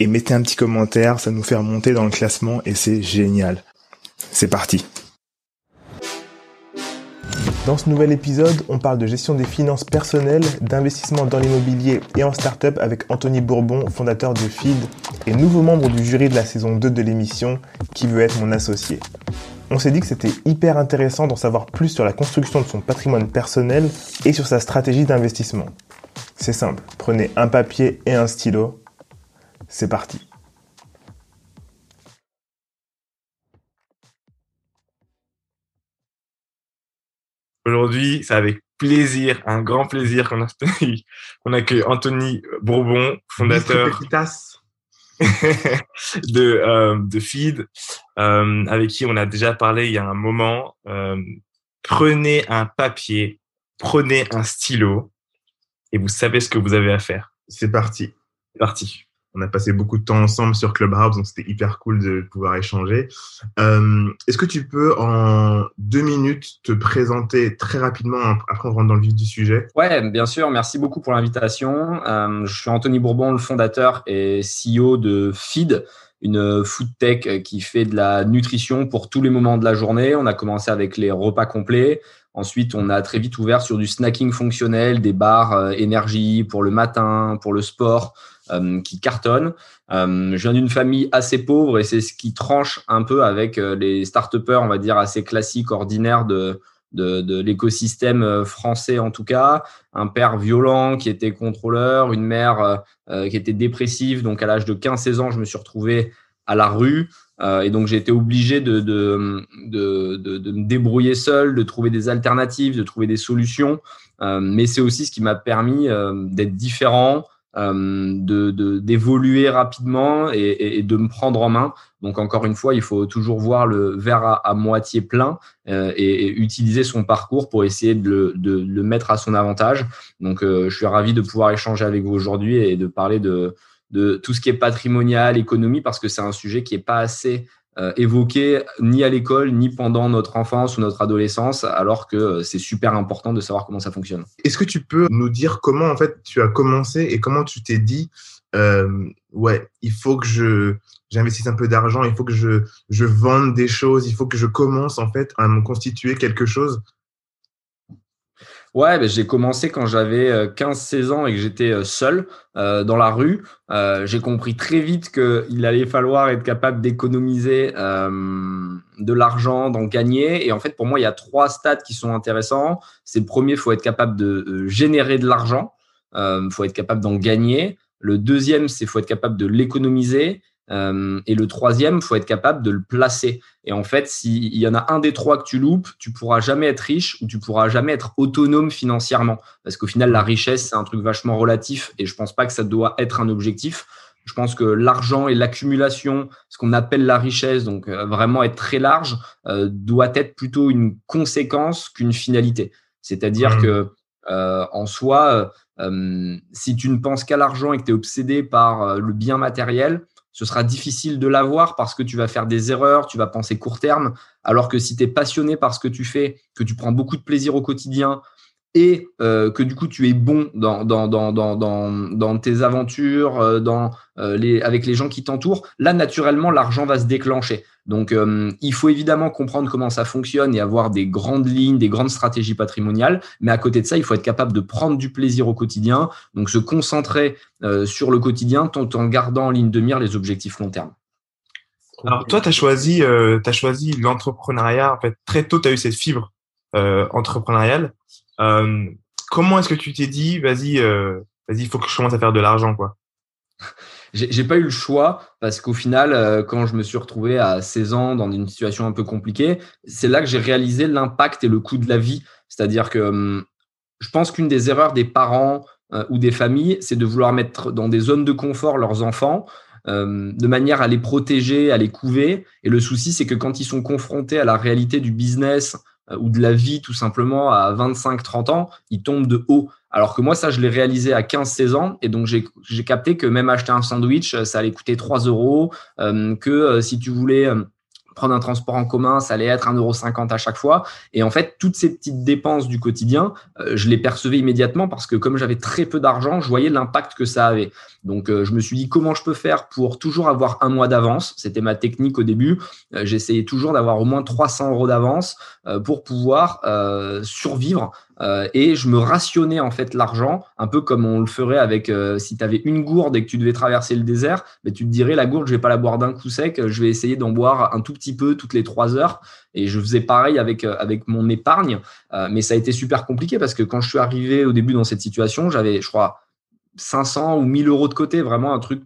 et mettez un petit commentaire, ça nous fait remonter dans le classement et c'est génial. C'est parti. Dans ce nouvel épisode, on parle de gestion des finances personnelles, d'investissement dans l'immobilier et en start-up avec Anthony Bourbon, fondateur de Feed et nouveau membre du jury de la saison 2 de l'émission qui veut être mon associé. On s'est dit que c'était hyper intéressant d'en savoir plus sur la construction de son patrimoine personnel et sur sa stratégie d'investissement. C'est simple, prenez un papier et un stylo. C'est parti. Aujourd'hui, c'est avec plaisir, un grand plaisir qu'on accueille Anthony Bourbon, fondateur de, euh, de Feed, euh, avec qui on a déjà parlé il y a un moment. Euh, prenez un papier, prenez un stylo et vous savez ce que vous avez à faire. C'est parti. C'est parti. On a passé beaucoup de temps ensemble sur Clubhouse, donc c'était hyper cool de pouvoir échanger. Euh, Est-ce que tu peux en deux minutes te présenter très rapidement, après on rentre dans le vif du sujet? Ouais, bien sûr. Merci beaucoup pour l'invitation. Euh, je suis Anthony Bourbon, le fondateur et CEO de Feed, une food tech qui fait de la nutrition pour tous les moments de la journée. On a commencé avec les repas complets. Ensuite, on a très vite ouvert sur du snacking fonctionnel, des bars euh, énergie pour le matin, pour le sport, euh, qui cartonnent. Euh, je viens d'une famille assez pauvre et c'est ce qui tranche un peu avec les start on va dire, assez classiques, ordinaires de, de, de l'écosystème français en tout cas. Un père violent qui était contrôleur, une mère qui était dépressive. Donc, à l'âge de 15-16 ans, je me suis retrouvé à la rue. Euh, et donc, j'ai été obligé de, de, de, de, me débrouiller seul, de trouver des alternatives, de trouver des solutions. Euh, mais c'est aussi ce qui m'a permis euh, d'être différent, de d'évoluer rapidement et, de me prendre en main. Donc, encore une fois, il faut toujours voir le verre à, moitié plein et, et, utiliser son parcours pour essayer de le, de le mettre à son avantage. Donc, je suis ravi de pouvoir échanger avec vous aujourd'hui et de parler de de tout ce qui est patrimonial, économie, parce que c'est un sujet qui n'est pas assez euh, ni à l'école, ni pendant notre enfance ou notre adolescence, alors que euh, c'est super important de savoir comment ça fonctionne. Est-ce que tu peux nous dire comment en fait tu as commencé et comment tu t'es dit, euh, ouais, il faut que je j'investisse un peu d'argent, il faut que je, je vende des choses, il faut que je commence en fait à me constituer quelque chose Ouais, ben, j'ai commencé quand j'avais 15-16 euh, ans et que j'étais euh, seul euh, dans la rue. Euh, j'ai compris très vite qu'il allait falloir être capable d'économiser euh, de l'argent, d'en gagner. Et en fait, pour moi, il y a trois stades qui sont intéressants. C'est le premier, il faut être capable de générer de l'argent. Il faut être capable d'en gagner. Le deuxième, c'est faut être capable de l'économiser. Euh, et le troisième, il faut être capable de le placer. Et en fait, s'il y en a un des trois que tu loupes, tu pourras jamais être riche ou tu pourras jamais être autonome financièrement. Parce qu'au final, la richesse, c'est un truc vachement relatif et je pense pas que ça doit être un objectif. Je pense que l'argent et l'accumulation, ce qu'on appelle la richesse, donc euh, vraiment être très large, euh, doit être plutôt une conséquence qu'une finalité. C'est-à-dire mmh. que en soi, si tu ne penses qu'à l'argent et que tu es obsédé par le bien matériel, ce sera difficile de l'avoir parce que tu vas faire des erreurs, tu vas penser court terme, alors que si tu es passionné par ce que tu fais, que tu prends beaucoup de plaisir au quotidien, et euh, que du coup tu es bon dans, dans, dans, dans, dans tes aventures, euh, dans, euh, les, avec les gens qui t'entourent, là naturellement l'argent va se déclencher. Donc il faut évidemment comprendre comment ça fonctionne et avoir des grandes lignes, des grandes stratégies patrimoniales, mais à côté de ça, il faut être capable de prendre du plaisir au quotidien, donc se concentrer sur le quotidien tout en gardant en ligne de mire les objectifs long terme. Alors toi, tu as choisi, as choisi l'entrepreneuriat. En fait, très tôt, tu as eu cette fibre entrepreneuriale. Euh, comment est-ce que tu t'es dit, vas-y, euh, vas-y, il faut que je commence à faire de l'argent, quoi? J'ai pas eu le choix parce qu'au final, euh, quand je me suis retrouvé à 16 ans dans une situation un peu compliquée, c'est là que j'ai réalisé l'impact et le coût de la vie. C'est-à-dire que hum, je pense qu'une des erreurs des parents ou des familles, c'est de vouloir mettre dans des zones de confort leurs enfants de manière à les protéger, à les couver. Et le souci, c'est que quand ils sont confrontés à la réalité du business ou de la vie tout simplement à 25-30 ans, ils tombent de haut. Alors que moi, ça, je l'ai réalisé à 15-16 ans. Et donc, j'ai capté que même acheter un sandwich, ça allait coûter 3 euros. que si tu voulais un transport en commun, ça allait être 1,50€ à chaque fois. Et en fait, toutes ces petites dépenses du quotidien, euh, je les percevais immédiatement parce que comme j'avais très peu d'argent, je voyais l'impact que ça avait. Donc, euh, je me suis dit comment je peux faire pour toujours avoir un mois d'avance? C'était ma technique au début. Euh, j'essayais toujours d'avoir au moins 300 euros d'avance pour pouvoir survivre euh, et je me rationnais en fait l'argent, un peu comme on le ferait avec euh, si tu avais une gourde et que tu devais traverser le désert, mais tu te dirais la gourde, je vais pas la boire d'un coup sec, je vais essayer d'en boire un tout petit peu toutes les trois heures. Et je faisais pareil avec euh, avec mon épargne, mais ça a été super compliqué parce que quand je suis arrivé au début dans cette situation, j'avais, je crois, 500 ou 1000 euros de côté, vraiment un truc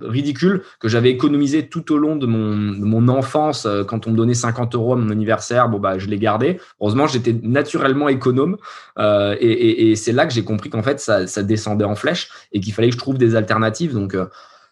ridicule que j'avais économisé tout au long de mon, mon, enfance. Euh, quand on me donnait 50 euros à mon anniversaire, bon bah je l'ai gardé. Heureusement, j'étais naturellement économe euh, et, c'est là que j'ai compris qu'en fait ça, descendait en flèche et qu'il fallait que je trouve des alternatives. Donc euh,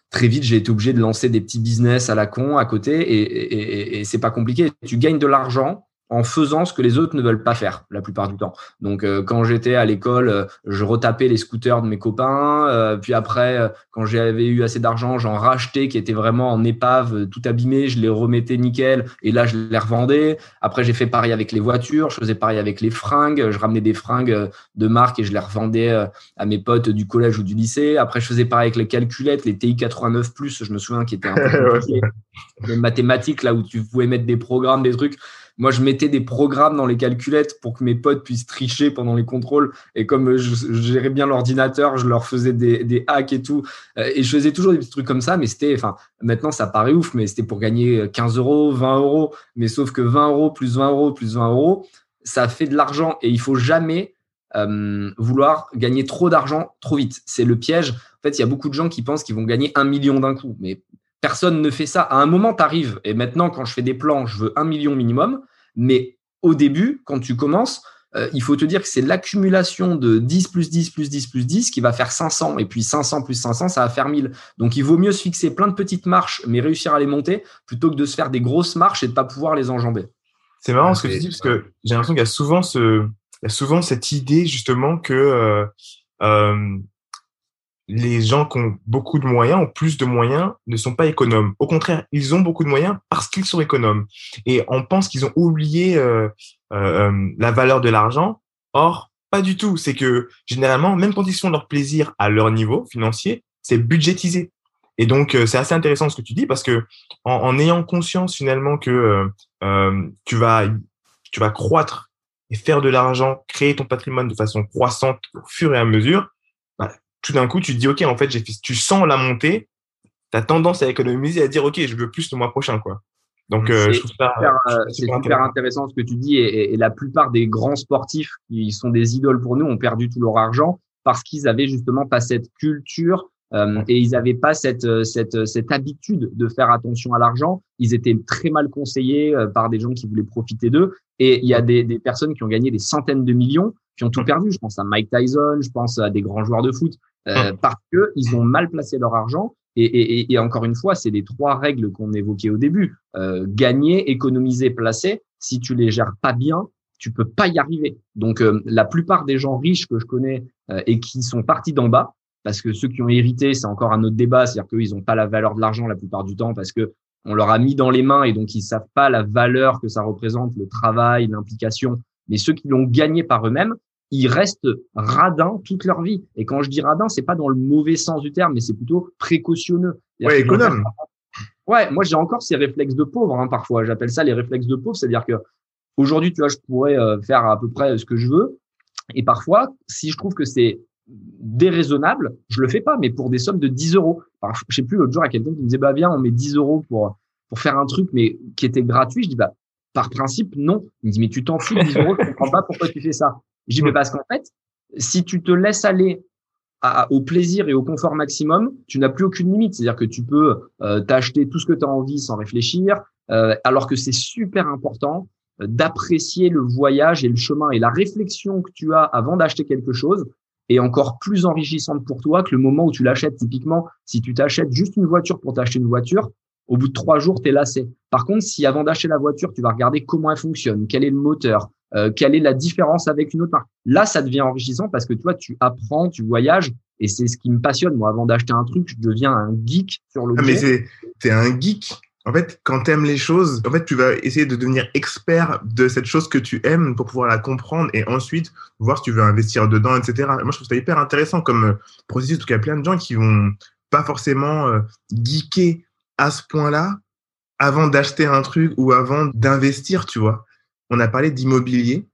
très vite, j'ai été obligé de lancer des petits business à la con à côté et c'est pas compliqué. Tu gagnes de l'argent en faisant ce que les autres ne veulent pas faire la plupart du temps. Donc euh, quand j'étais à l'école, euh, je retapais les scooters de mes copains. Euh, puis après, quand j'avais eu assez d'argent, j'en rachetais qui étaient vraiment en épave, tout abîmé. Je les remettais nickel et là je les revendais. Après j'ai fait pareil avec les voitures, je faisais pareil avec les fringues. Je ramenais des fringues de marque et je les revendais à mes potes du collège ou du lycée. Après je faisais pareil avec les calculettes, les TI 89 Je me souviens qui étaient un peu les mathématiques là où tu pouvais mettre des programmes, des trucs. Moi, je mettais des programmes dans les calculettes pour que mes potes puissent tricher pendant les contrôles. Et comme je, gérais bien l'ordinateur, je leur faisais des, des, hacks et tout. Euh, et je faisais toujours des petits trucs comme ça. Mais c'était, enfin, maintenant, ça paraît ouf, mais c'était pour gagner 15 euros, 20 euros. Mais sauf que 20 euros plus 20 euros plus 20 euros, ça fait de l'argent. Et il faut jamais euh, vouloir gagner trop d'argent trop vite. C'est le piège. En fait, il y a beaucoup de gens qui pensent qu'ils vont gagner un million d'un coup. Mais Personne ne fait ça. À un moment, tu arrives. Et maintenant, quand je fais des plans, je veux un million minimum. Mais au début, quand tu commences, euh, il faut te dire que c'est l'accumulation de 10 plus 10 plus 10 plus 10 qui va faire 500. Et puis 500 plus 500, ça va faire 1000. Donc, il vaut mieux se fixer plein de petites marches, mais réussir à les monter, plutôt que de se faire des grosses marches et de pas pouvoir les enjamber. C'est marrant ce que tu dis, parce que j'ai l'impression qu'il y a souvent ce, il y a souvent cette idée justement que euh, euh, les gens qui ont beaucoup de moyens, ont plus de moyens, ne sont pas économes. Au contraire, ils ont beaucoup de moyens parce qu'ils sont économes. Et on pense qu'ils ont oublié euh, euh, euh, la valeur de l'argent. Or, pas du tout. C'est que généralement, même quand ils font leur plaisir à leur niveau financier, c'est budgétisé. Et donc, c'est assez intéressant ce que tu dis parce que en, en ayant conscience finalement que tu vas tu vas croître et faire de l'argent, créer ton patrimoine de façon croissante au fur et à mesure, tout d'un coup, tu te dis, OK, en fait, j'ai tu sens la montée, tu as tendance à économiser, à dire, OK, je veux plus le mois prochain, quoi. Donc, euh, je trouve ça c'est super, intéressant ce que tu dis. Et, et, la plupart des grands sportifs qui sont des idoles pour nous ont perdu tout leur argent parce qu'ils avaient justement pas cette culture euh, et ils n'avaient pas cette, euh, cette, euh, cette habitude de faire attention à l'argent. Ils étaient très mal conseillés par des gens qui voulaient profiter d'eux. Et il y a des, des personnes qui ont gagné des centaines de millions qui ont tout perdu. Je pense à Mike Tyson, je pense à des grands joueurs de foot. Euh, parce que ils ont mal placé leur argent. Et, et, et encore une fois, c'est les trois règles qu'on évoquait au début euh, gagner, économiser, placer. Si tu les gères pas bien, tu peux pas y arriver. Donc, euh, la plupart des gens riches que je connais euh, et qui sont partis d'en bas, parce que ceux qui ont hérité, c'est encore un autre débat, c'est-à-dire qu'ils n'ont pas la valeur de l'argent la plupart du temps parce que on leur a mis dans les mains et donc ils savent pas la valeur que ça représente, le travail, l'implication. Mais ceux qui l'ont gagné par eux-mêmes, ils restent radins toute leur vie. Et quand je dis radin, c'est pas dans le mauvais sens du terme, mais c'est plutôt précautionneux. Ouais, économe. Ouais, moi j'ai encore ces réflexes de pauvre hein, parfois. J'appelle ça les réflexes de pauvre, c'est-à-dire que aujourd'hui, tu vois, je pourrais euh, faire à peu près ce que je veux, et parfois, si je trouve que c'est déraisonnable, je le fais pas, mais pour des sommes de 10 euros. je sais plus, l'autre jour, il y a quelqu'un qui me disait, bah viens, on met 10 euros pour pour faire un truc, mais qui était gratuit. Je dis, bah par principe, non. Il me dit, mais tu t'en fous de 10 euros, je comprends pas pourquoi tu fais ça. Je dis, mais parce qu'en fait, si tu te laisses aller au plaisir et au confort maximum, tu n'as plus aucune limite. C'est-à-dire que tu peux euh, t'acheter tout ce que tu as envie sans réfléchir, euh, alors que c'est super important euh, d'apprécier le voyage et le chemin et la réflexion que tu as avant d'acheter quelque chose. est encore plus enrichissante pour toi que le moment où tu l'achètes. Typiquement, si tu t'achètes juste une voiture pour t'acheter une voiture, au bout de trois jours, tu es lassé. Par contre, si avant d'acheter la voiture, tu vas regarder comment elle fonctionne, quel est le moteur, euh, quelle est la différence avec une autre marque, là, ça devient enrichissant parce que toi, tu apprends, tu voyages. Et c'est ce qui me passionne. Moi, avant d'acheter un truc, je deviens un geek sur le ah, Mais c'est, es un geek. En fait, quand tu aimes les choses, en fait, tu vas essayer de devenir expert de cette chose que tu aimes pour pouvoir la comprendre et ensuite voir si tu veux investir dedans, etc. Moi, je trouve ça hyper intéressant comme euh, processus. En tout cas, il y a plein de gens qui vont pas forcément euh, geeker à ce point-là avant d'acheter un truc ou avant d'investir, tu vois. On a parlé d'immobilier.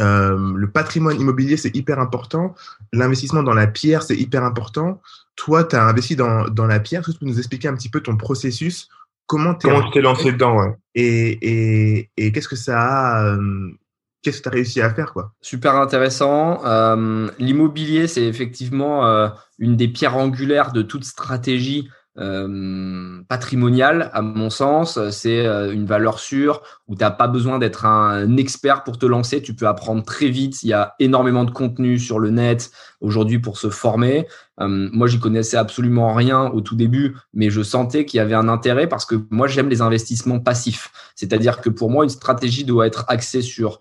Euh, le patrimoine immobilier, c'est hyper important. L'investissement dans la pierre, c'est hyper important. Toi, tu as investi dans, dans la pierre. Est-ce que tu peux nous expliquer un petit peu ton processus? Comment tu t'es lancé dedans ouais. Et, et, et qu'est-ce que ça a euh, Qu'est-ce que tu as réussi à faire quoi? Super intéressant. Euh, L'immobilier, c'est effectivement euh, une des pierres angulaires de toute stratégie euh, patrimonial, à mon sens. C'est euh, une valeur sûre où tu n'as pas besoin d'être un expert pour te lancer. Tu peux apprendre très vite. Il y a énormément de contenu sur le net aujourd'hui pour se former. Euh, moi, j'y connaissais absolument rien au tout début, mais je sentais qu'il y avait un intérêt parce que moi, j'aime les investissements passifs. C'est-à-dire que pour moi, une stratégie doit être axée sur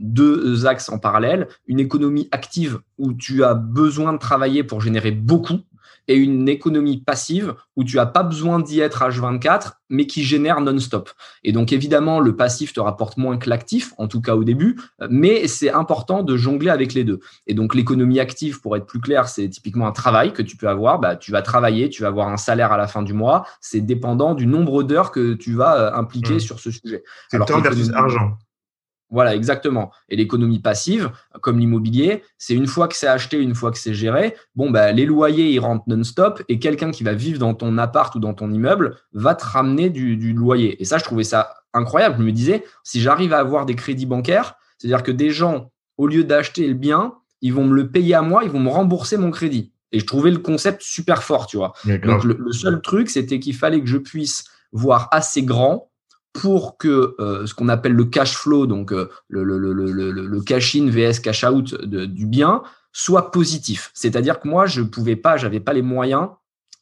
deux axes en parallèle. Une économie active où tu as besoin de travailler pour générer beaucoup et une économie passive où tu n'as pas besoin d'y être H24, mais qui génère non-stop. Et donc, évidemment, le passif te rapporte moins que l'actif, en tout cas au début, mais c'est important de jongler avec les deux. Et donc, l'économie active, pour être plus clair, c'est typiquement un travail que tu peux avoir. Bah, tu vas travailler, tu vas avoir un salaire à la fin du mois. C'est dépendant du nombre d'heures que tu vas euh, impliquer mmh. sur ce sujet. C'est temps versus argent. Voilà, exactement. Et l'économie passive, comme l'immobilier, c'est une fois que c'est acheté, une fois que c'est géré, bon, bah, les loyers, ils rentrent non-stop et quelqu'un qui va vivre dans ton appart ou dans ton immeuble va te ramener du, loyer. Et ça, je trouvais ça incroyable. Je me disais, si j'arrive à avoir des crédits bancaires, c'est-à-dire que des gens, au lieu d'acheter le bien, ils vont me le payer à moi, ils vont me rembourser mon crédit. Et je trouvais le concept super fort, tu vois. Donc, le seul truc, c'était qu'il fallait que je puisse voir assez grand pour que euh, ce qu'on appelle le cash flow, donc euh, le, cash in vs cash out du bien, soit positif. C'est-à-dire que moi, je pouvais pas, j'avais pas les moyens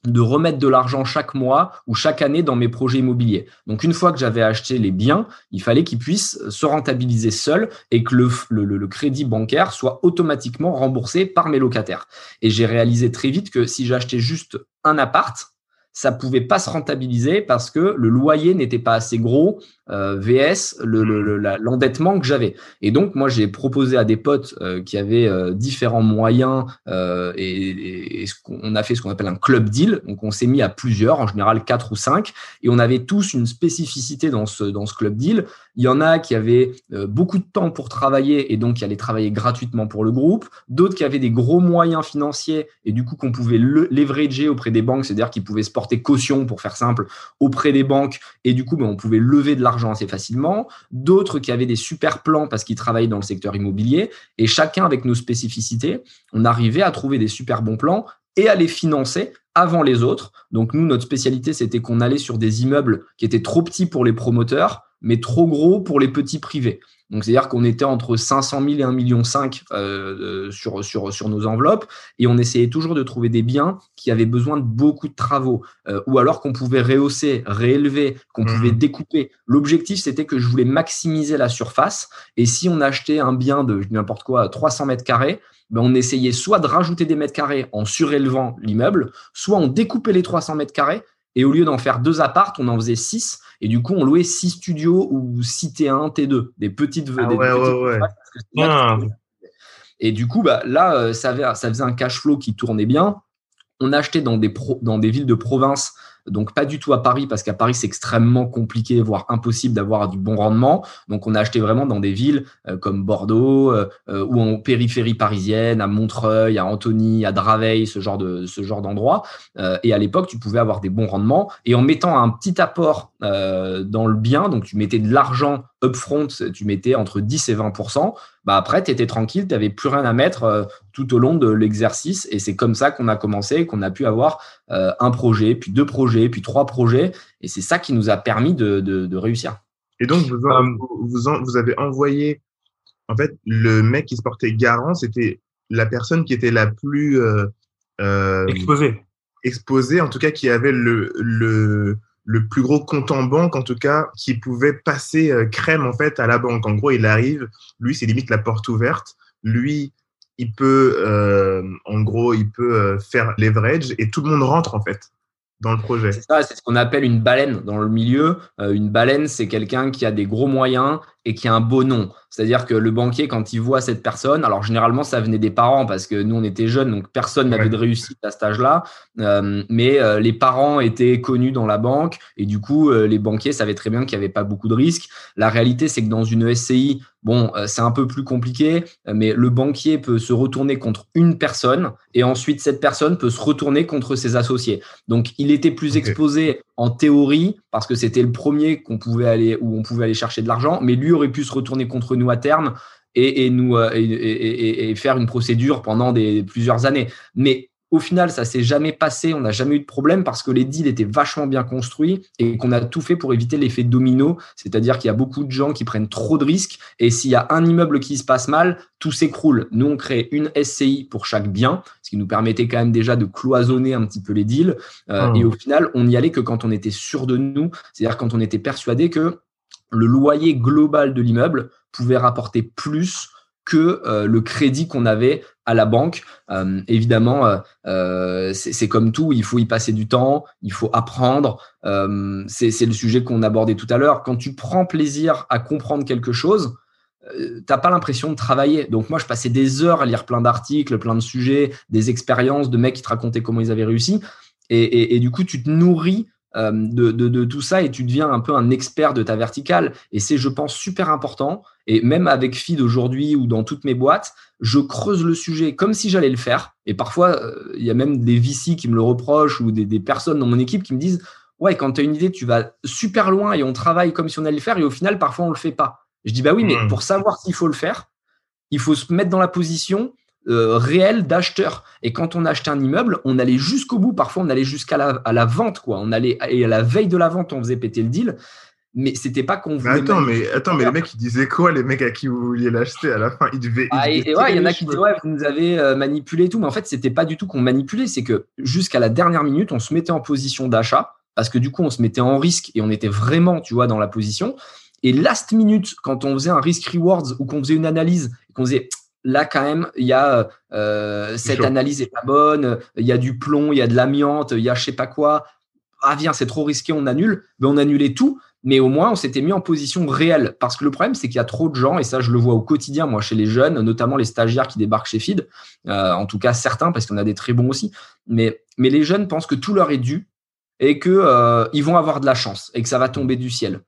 de remettre de l'argent chaque mois ou chaque année dans mes projets immobiliers. Donc une fois que j'avais acheté les biens, il fallait qu'ils puissent se rentabiliser seuls et que le, crédit bancaire soit automatiquement remboursé par mes locataires. Et j'ai réalisé très vite que si j'achetais juste un appart, ça pouvait pas se rentabiliser parce que le loyer n'était pas assez gros euh, VS l'endettement le, que j'avais. Et donc moi j'ai proposé à des potes euh, qui avaient euh, différents moyens et, et, on a fait ce qu'on appelle un club deal. Donc on s'est mis à plusieurs, en général quatre ou cinq, et on avait tous une spécificité dans ce dans ce club deal. Il y en a qui avaient beaucoup de temps pour travailler et donc qui allaient travailler gratuitement pour le groupe. D'autres qui avaient des gros moyens financiers et du coup qu'on pouvait le leverager auprès des banques, c'est-à-dire qu'ils pouvaient se porter caution pour faire simple auprès des banques et du coup ben, on pouvait lever de l'argent assez facilement. D'autres qui avaient des super plans parce qu'ils travaillaient dans le secteur immobilier et chacun avec nos spécificités, on arrivait à trouver des super bons plans et à les financer avant les autres. Donc nous, notre spécialité, c'était qu'on allait sur des immeubles qui étaient trop petits pour les promoteurs, mais trop gros pour les petits privés. Donc, c'est-à-dire qu'on était entre 500 000 et 1,5 million euh, sur, sur, sur nos enveloppes et on essayait toujours de trouver des biens qui avaient besoin de beaucoup de travaux euh, ou alors qu'on pouvait rehausser, réélever, qu'on mmh. pouvait découper. L'objectif, c'était que je voulais maximiser la surface et si on achetait un bien de n'importe quoi, 300 mètres carrés, ben on essayait soit de rajouter des mètres carrés en surélevant l'immeuble, soit on découpait les 300 mètres carrés et au lieu d'en faire deux appartes, on en faisait six. Et du coup, on louait six studios ou six T1, T2, des petites. Ah ouais, ouais, ah. Et du coup, bah, là, euh, ça, ça faisait un cash flow qui tournait bien. On achetait dans des, dans des villes de province donc pas du tout à Paris parce qu'à Paris c'est extrêmement compliqué, voire impossible d'avoir du bon rendement. Donc on a acheté vraiment dans des villes euh, comme Bordeaux euh, euh, ou en périphérie parisienne, à Montreuil, à Antony, à Draveil, ce genre de ce genre d'endroit. et à l'époque tu pouvais avoir des bons rendements et en mettant un petit apport dans le bien, donc tu mettais de l'argent upfront, tu mettais entre 10 et 20% bah après, tu étais tranquille, tu n'avais plus rien à mettre tout au long de l'exercice. Et c'est comme ça qu'on a commencé, qu'on a pu avoir euh, un projet, puis deux projets, puis trois projets. Et c'est ça qui nous a permis de, de, réussir. Et donc, vous, vous, vous, avez envoyé, en fait, le mec qui se portait garant, c'était la personne qui était la plus euh, euh, exposée. exposée, en tout cas qui avait le, le, le plus gros compte en banque, en tout cas, qui pouvait passer euh, crème en fait à la banque. En gros, il arrive, lui, c'est limite la porte ouverte. Lui, il peut, euh, en gros, il peut euh, faire leverage et tout le monde rentre en fait dans le projet. C'est ça, c'est ce qu'on appelle une baleine dans le milieu. Euh, une baleine, c'est quelqu'un qui a des gros moyens et qui a un beau nom. C'est-à-dire que le banquier, quand il voit cette personne, alors généralement, ça venait des parents parce que nous, on était jeunes, donc personne n'avait Ouais. de réussite à cet âge-là. Euh, mais euh, les parents étaient connus dans la banque et du coup, euh, les banquiers savaient très bien qu'il n'y avait pas beaucoup de risques. La réalité, c'est que dans une SCI, bon, c'est un peu plus compliqué, mais le banquier peut se retourner contre une personne et ensuite, cette personne peut se retourner contre ses associés. Donc, il était plus exposé en théorie parce que c'était le premier qu'on pouvait aller où on pouvait aller chercher de l'argent, mais lui aurait pu se retourner contre nous à terme et, et nous euh, et, et- et- et faire une procédure pendant des plusieurs années. Mais au final, ça s'est jamais passé, on n'a jamais eu de problème parce que les deals étaient vachement bien construits et qu'on a tout fait pour éviter l'effet domino, c'est-à-dire qu'il y a beaucoup de gens qui prennent trop de risques et s'il y a un immeuble qui se passe mal, tout s'écroule. Nous, on crée une SCI pour chaque bien, ce qui nous permettait quand même déjà de cloisonner un petit peu les deals. Euh, Mmh. Et au final, on n'y allait que quand on était sûr de nous, c'est-à-dire quand on était persuadé que le loyer global de l'immeuble pouvait rapporter plus que euh, le crédit qu'on avait à la banque. Euh, évidemment, euh, c'est comme tout, il faut y passer du temps, il faut apprendre. C'est le sujet qu'on abordait tout à l'heure. Quand tu prends plaisir à comprendre quelque chose, t'as pas l'impression de travailler. Donc moi, je passais des heures à lire plein d'articles, plein de sujets, des expériences de mecs qui te racontaient comment ils avaient réussi. Et, du coup, tu te nourris de, de, de tout ça et tu deviens un peu un expert de ta verticale. Et c'est, je pense, super important. Et même avec Feed aujourd'hui ou dans toutes mes boîtes, je creuse le sujet comme si j'allais le faire. Et parfois, euh, il y a même des VC qui me le reprochent ou des, des personnes dans mon équipe qui me disent Ouais, quand tu as une idée, tu vas super loin et on travaille comme si on allait le faire. Et au final, parfois, on le fait pas. Je dis Bah oui, mais Mmh. pour savoir s'il faut le faire, il faut se mettre dans la position euh, réelle d'acheteur. Et quand on achetait un immeuble, on allait jusqu'au bout. Parfois, on allait jusqu'à la, à la vente. Quoi. On allait, et à la veille de la vente, on faisait péter le deal. Mais c'était pas qu'on Mais voulait. attends, mais attends, mais les mecs ils disaient quoi, les mecs à qui vous vouliez l'acheter à la fin? Ils devaient. ils Ah, et, devaient et ouais, il y en a qui disent ouais, vous nous avez euh, manipulé et tout, mais en fait, c'était pas du tout qu'on manipulait, c'est que jusqu'à la dernière minute, on se mettait en position d'achat parce que du coup, on se mettait en risque et on était vraiment, tu vois, dans la position. Et last minute, quand on faisait un risk rewards ou qu'on faisait une analyse, qu'on faisait là quand même, il y a euh, cette analyse est pas bonne, il y a du plomb, il y a de l'amiante, il y a je sais pas quoi. Ah viens, c'est trop risqué, on annule. Ben, on annulait tout, mais au moins on s'était mis en position réelle. Parce que le problème, c'est qu'il y a trop de gens, et ça je le vois au quotidien, moi, chez les jeunes, notamment les stagiaires qui débarquent chez Feed, euh, en tout cas certains, parce qu'on a des très bons aussi. Mais, mais les jeunes pensent que tout leur est dû et que euh, vont avoir de la chance et que ça va tomber du ciel.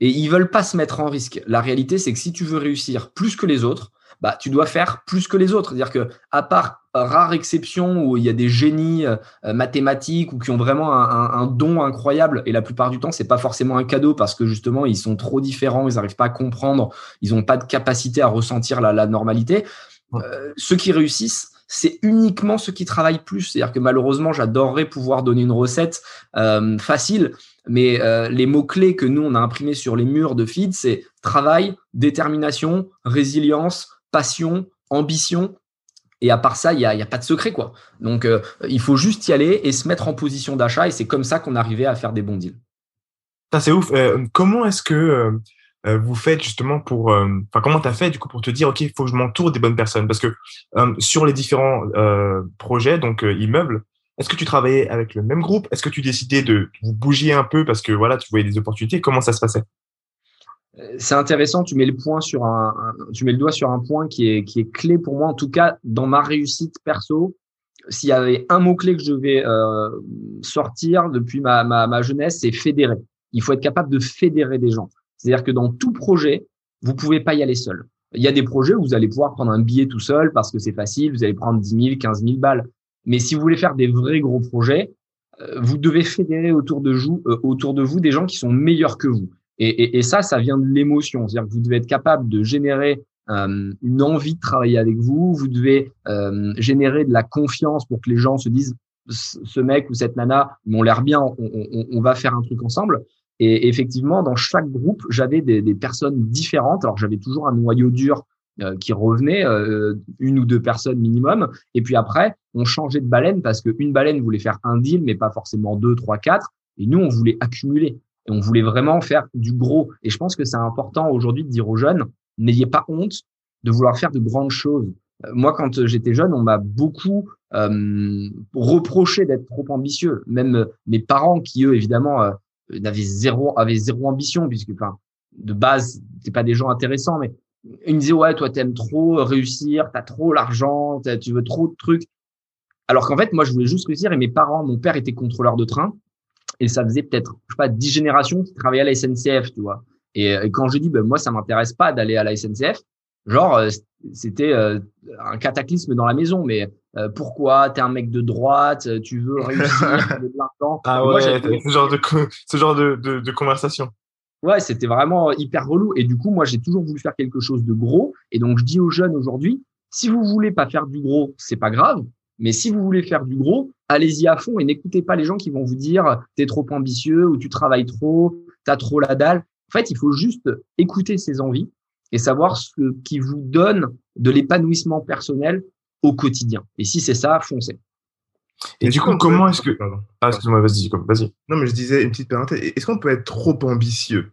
Et ils veulent pas se mettre en risque. La réalité, c'est que si tu veux réussir plus que les autres, bah, tu dois faire plus que les autres. C'est-à-dire que, à part rare exception où il y a des génies euh, mathématiques ou qui ont vraiment un, un- un don incroyable, et la plupart du temps, c'est pas forcément un cadeau parce que justement, ils sont trop différents, ils n'arrivent pas à comprendre, ils n'ont pas de capacité à ressentir la, la normalité. Euh, ceux qui réussissent, c'est uniquement ceux qui travaillent plus. C'est-à-dire que malheureusement, j'adorerais pouvoir donner une recette euh, facile, mais euh, les mots-clés que nous, on a imprimés sur les murs de feed, c'est travail, détermination, résilience, passion, ambition. Et à part ça, il n'y a, pas de secret. quoi. Donc, euh, il faut juste y aller et se mettre en position d'achat. Et c'est comme ça qu'on arrivait à faire des bons deals. Ça, c'est ouf. Euh, comment est-ce que euh, vous faites justement pour, enfin, comment t'as fait du coup pour te dire, ok, il faut que je m'entoure des bonnes personnes, parce que sur les différents projets, donc immeubles, est-ce que tu travaillais avec le même groupe? Est-ce que tu décidais de vous bouger un peu parce que voilà, tu voyais des opportunités? Comment ça se passait? C'est intéressant, tu mets le point sur un, tu mets le doigt sur un point qui est, qui est clé pour moi, en tout cas dans ma réussite perso. S'il y avait un mot-clé que je vais euh, sortir depuis ma, ma, ma jeunesse, c'est fédérer. Il faut être capable de fédérer des gens. C'est-à-dire que dans tout projet, vous pouvez pas y aller seul. Il y a des projets où vous allez pouvoir prendre un billet tout seul parce que c'est facile, vous allez prendre 10 000, 15 000 balles. Mais si vous voulez faire des vrais gros projets, euh, vous devez fédérer autour de, vous, euh, autour de vous des gens qui sont meilleurs que vous. Et, et, et ça, ça vient de l'émotion. C'est-à-dire que vous devez être capable de générer euh, une envie de travailler avec vous. Vous devez euh, générer de la confiance pour que les gens se disent ce mec ou cette nana m'ont l'air bien, on, on, on va faire un truc ensemble. Et effectivement, dans chaque groupe, j'avais des, des personnes différentes. Alors, j'avais toujours un noyau dur qui revenaient, une ou deux personnes minimum. Et puis après, on changeait de baleine parce qu'une baleine voulait faire un deal, mais pas forcément deux, trois, quatre. Et nous, on voulait accumuler. Et on voulait vraiment faire du gros. Et je pense que c'est important aujourd'hui de dire aux jeunes, n'ayez pas honte de vouloir faire de grandes choses. Moi, quand j'étais jeune, on m'a beaucoup euh, reproché d'être trop ambitieux. Même mes parents, qui eux, évidemment, euh, n'avaient zéro, avaient zéro ambition, puisque, enfin, de base, c'est pas des gens intéressants, mais ils me disaient ouais, toi, t'aimes trop réussir, t'as trop l'argent, tu veux trop de trucs. Alors qu'en fait, moi, je voulais juste réussir. Et mes parents, mon père était contrôleur de train, et ça faisait peut-être, je sais pas, dix générations qu'il travaillait à la SNCF, tu vois. Et, quand je dis, ben moi, ça m'intéresse pas d'aller à la SNCF, genre, euh, c'était euh, un cataclysme dans la maison. Mais euh, pourquoi? T'es un mec de droite, tu veux réussir, de l'argent? Ah ouais, ce genre de ce genre de, de, de conversation. Ouais, c'était vraiment hyper relou. Et du coup, moi, j'ai toujours voulu faire quelque chose de gros. Et donc, je dis aux jeunes aujourd'hui, si vous voulez pas faire du gros, c'est pas grave. Mais si vous voulez faire du gros, allez-y à fond et n'écoutez pas les gens qui vont vous dire t'es trop ambitieux ou tu travailles trop, t'as trop la dalle. En fait, il faut juste écouter ses envies et savoir ce qui vous donne de l'épanouissement personnel au quotidien. Et si c'est ça, foncez. Et, du coup, comment est-ce que... Ah, excuse-moi, vas-y, vas-y. Non, mais je disais une petite parenthèse. Est-ce qu'on peut être trop ambitieux?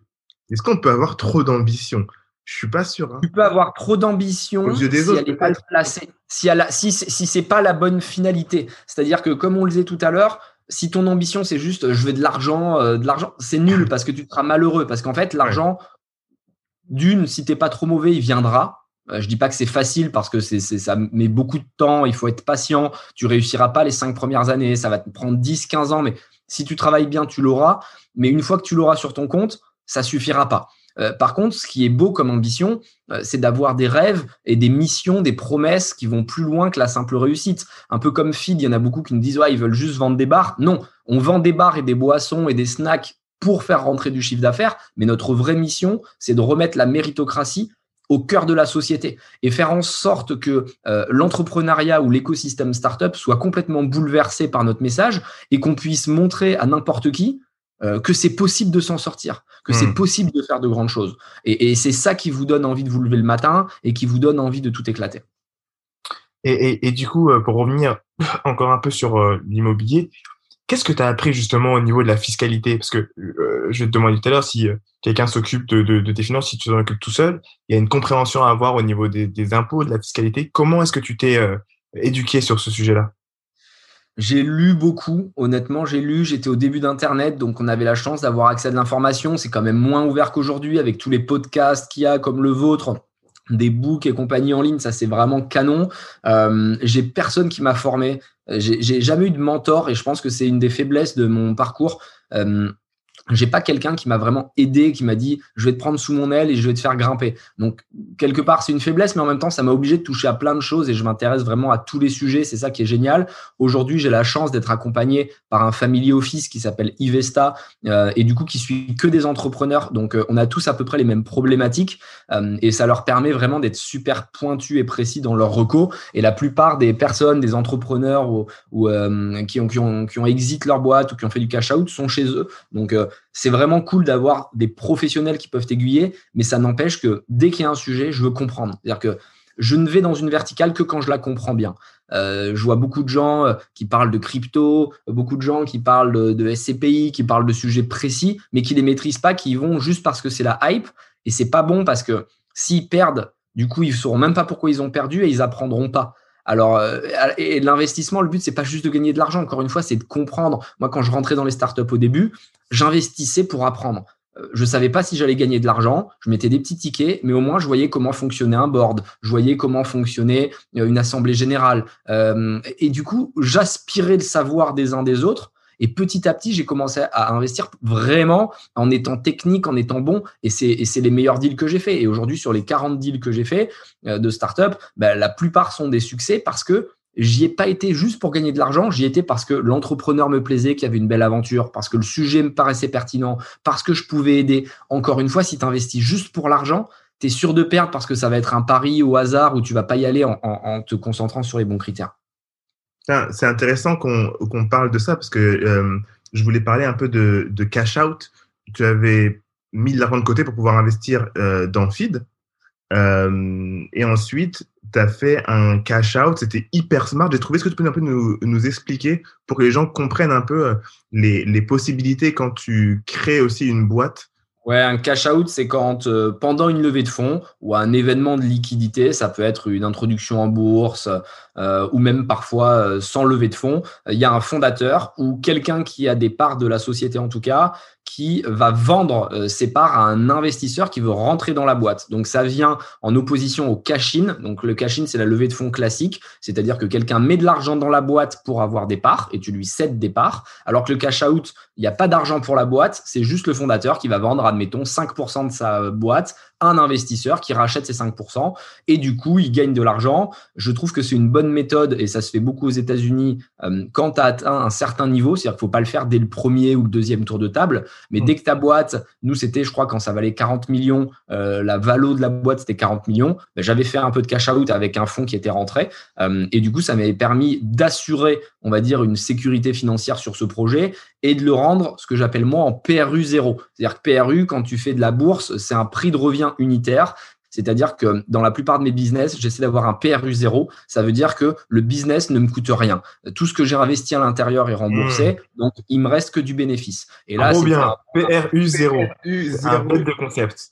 Est-ce qu'on peut avoir trop d'ambition? Je suis pas sûr. Hein. Tu peux avoir trop d'ambition si elle n'est pas placée, si, elle si, si c'est pas la bonne finalité. C'est-à-dire que, comme on le disait tout à l'heure, si ton ambition c'est juste je veux de l'argent, euh, de l'argent, c'est nul parce que tu seras malheureux. Parce qu'en fait, l'argent, d'une, si t'es pas trop mauvais, il viendra. Euh, je dis pas que c'est facile parce que c'est, ça met beaucoup de temps, il faut être patient. Tu réussiras pas les cinq premières années, ça va te prendre 10, 15 ans, mais si tu travailles bien, tu l'auras. Mais une fois que tu l'auras sur ton compte, ça suffira pas. Euh, par contre, ce qui est beau comme ambition, euh, c'est d'avoir des rêves et des missions, des promesses qui vont plus loin que la simple réussite. Un peu comme Feed, il y en a beaucoup qui nous disent ouais, ils veulent juste vendre des bars. Non, on vend des bars et des boissons et des snacks pour faire rentrer du chiffre d'affaires, mais notre vraie mission, c'est de remettre la méritocratie au cœur de la société et faire en sorte que euh, l'entrepreneuriat ou l'écosystème startup soit complètement bouleversé par notre message et qu'on puisse montrer à n'importe qui euh, que c'est possible de s'en sortir, que c'est hmm. possible de faire de grandes choses. Et, et c'est ça qui vous donne envie de vous lever le matin et qui vous donne envie de tout éclater. Et, et, et du coup, euh, pour revenir encore un peu sur l'immobilier, Qu'est-ce que tu as appris justement au niveau de la fiscalité? Parce que euh, je vais te demander tout à l'heure si euh, quelqu'un s'occupe de, de, de, tes finances, si tu t'en occupes tout seul, il y a une compréhension à avoir au niveau des, des impôts, de la fiscalité. Comment est-ce que tu t'es euh, éduqué sur ce sujet-là? J'ai lu beaucoup, honnêtement, j'ai lu, j'étais au début d'Internet, donc on avait la chance d'avoir accès à l'information. C'est quand même moins ouvert qu'aujourd'hui avec tous les podcasts qu'il y a comme le vôtre des books et compagnie en ligne, ça c'est vraiment canon. Euh, j'ai personne qui m'a formé, j'ai jamais eu de mentor et je pense que c'est une des faiblesses de mon parcours. Euh, j'ai pas quelqu'un qui m'a vraiment aidé, qui m'a dit je vais te prendre sous mon aile et je vais te faire grimper. Donc quelque part c'est une faiblesse, mais en même temps ça m'a obligé de toucher à plein de choses et je m'intéresse vraiment à tous les sujets. C'est ça qui est génial. Aujourd'hui j'ai la chance d'être accompagné par un family office qui s'appelle Ivesta euh, et du coup qui suit que des entrepreneurs. Donc euh, on a tous à peu près les mêmes problématiques euh, et ça leur permet vraiment d'être super pointus et précis dans leurs recos. Et la plupart des personnes, des entrepreneurs ou, ou qui ont qui ont qui ont exit leur boîte ou qui ont fait du cash out sont chez eux. Donc c'est vraiment cool d'avoir des professionnels qui peuvent t'aiguiller, mais ça n'empêche que dès qu'il y a un sujet, je veux comprendre. C'est-à-dire que je ne vais dans une verticale que quand je la comprends bien. Euh, je vois beaucoup de gens euh, qui parlent de crypto, beaucoup de gens qui parlent de, SCPI, qui parlent de sujets précis, mais qui les maîtrisent pas, qui y vont juste parce que c'est la hype. Et c'est pas bon parce que s'ils perdent, du coup, ils sauront même pas pourquoi ils ont perdu et ils apprendront pas. Alors, euh, et l'investissement, le but, c'est pas juste de gagner de l'argent. Encore une fois, c'est de comprendre. Moi, quand je rentrais dans les startups au début, j'investissais pour apprendre. Euh, je savais pas si j'allais gagner de l'argent. Je mettais des petits tickets, mais au moins, je voyais comment fonctionnait un board. Je voyais comment fonctionnait euh, une assemblée générale. et du coup, j'aspirais le savoir des uns des autres et petit à petit, j'ai commencé à investir vraiment en étant technique, en étant bon. Et c'est les meilleurs deals que j'ai fait. Et aujourd'hui, sur les 40 deals que j'ai fait euh, de startup, ben, la plupart sont des succès parce que j'y ai pas été juste pour gagner de l'argent, j'y étais parce que l'entrepreneur me plaisait, qu'il y avait une belle aventure, parce que le sujet me paraissait pertinent, parce que je pouvais aider. Encore une fois, si tu investis juste pour l'argent, tu es sûr de perdre parce que ça va être un pari au hasard où tu vas pas y aller en te concentrant sur les bons critères. C'est intéressant qu'on parle de ça parce que euh, je voulais parler un peu de, de, cash out. Tu avais mis de l'argent de côté pour pouvoir investir euh, dans Feed. Euh, et ensuite, tu as fait un cash out, c'était hyper smart. J'ai trouvé, ce que tu peux un peu nous, nous, expliquer pour que les gens comprennent un peu euh, les, les possibilités quand tu crées aussi une boîte Ouais, un cash out, c'est quand euh, pendant une levée de fonds ou un événement de liquidité, ça peut être une introduction en bourse euh, ou même parfois euh, sans levée de fonds, il y a un fondateur ou quelqu'un qui a des parts de la société en tout cas qui va vendre euh, ses parts à un investisseur qui veut rentrer dans la boîte. Donc ça vient en opposition au cash-in. Donc le cash-in, c'est la levée de fonds classique, c'est-à-dire que quelqu'un met de l'argent dans la boîte pour avoir des parts et tu lui cèdes des parts, alors que le cash-out, il n'y a pas d'argent pour la boîte, c'est juste le fondateur qui va vendre, admettons, 5% de sa boîte un investisseur qui rachète ses 5% et du coup, il gagne de l'argent. Je trouve que c'est une bonne méthode et ça se fait beaucoup aux États-Unis euh, quand tu as atteint un certain niveau. C'est-à-dire qu'il ne faut pas le faire dès le premier ou le deuxième tour de table. Mais mmh. dès que ta boîte, nous, c'était, je crois, quand ça valait 40 millions, euh, la valo de la boîte, c'était 40 millions. Ben, j'avais fait un peu de cash out avec un fonds qui était rentré. Euh, et du coup, ça m'avait permis d'assurer, on va dire, une sécurité financière sur ce projet et de le rendre, ce que j'appelle moi, en PRU zéro. C'est-à-dire que PRU, quand tu fais de la bourse, c'est un prix de revient unitaire. C'est-à-dire que dans la plupart de mes business, j'essaie d'avoir un PRU zéro. Ça veut dire que le business ne me coûte rien. Tout ce que j'ai investi à l'intérieur est remboursé. Hmm. Donc, il me reste que du bénéfice. Et là, c'est bien. PRU zéro. Un bête de concept.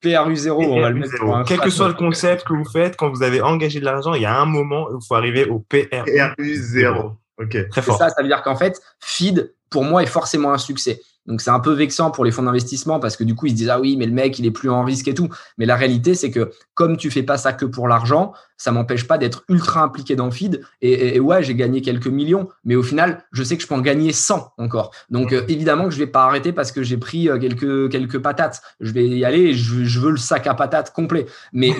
PRU zéro, on va le mettre Quel que soit le concept que vous faites, quand vous avez engagé de l'argent, il y a un moment où il faut arriver au PRU zéro. Ok. Très fort. Ça, ça veut dire qu'en fait, feed, pour moi, est forcément un succès. Donc c'est un peu vexant pour les fonds d'investissement parce que du coup ils se disent ah oui mais le mec il est plus en risque et tout. Mais la réalité c'est que comme tu fais pas ça que pour l'argent, ça m'empêche pas d'être ultra impliqué dans le feed. Et, ouais, j'ai gagné quelques millions, mais au final, je sais que je peux en gagner 100 encore. Donc euh, évidemment que je vais pas arrêter parce que j'ai pris euh, quelques quelques patates. Je vais y aller. Et je, veux le sac à patates complet. Mais,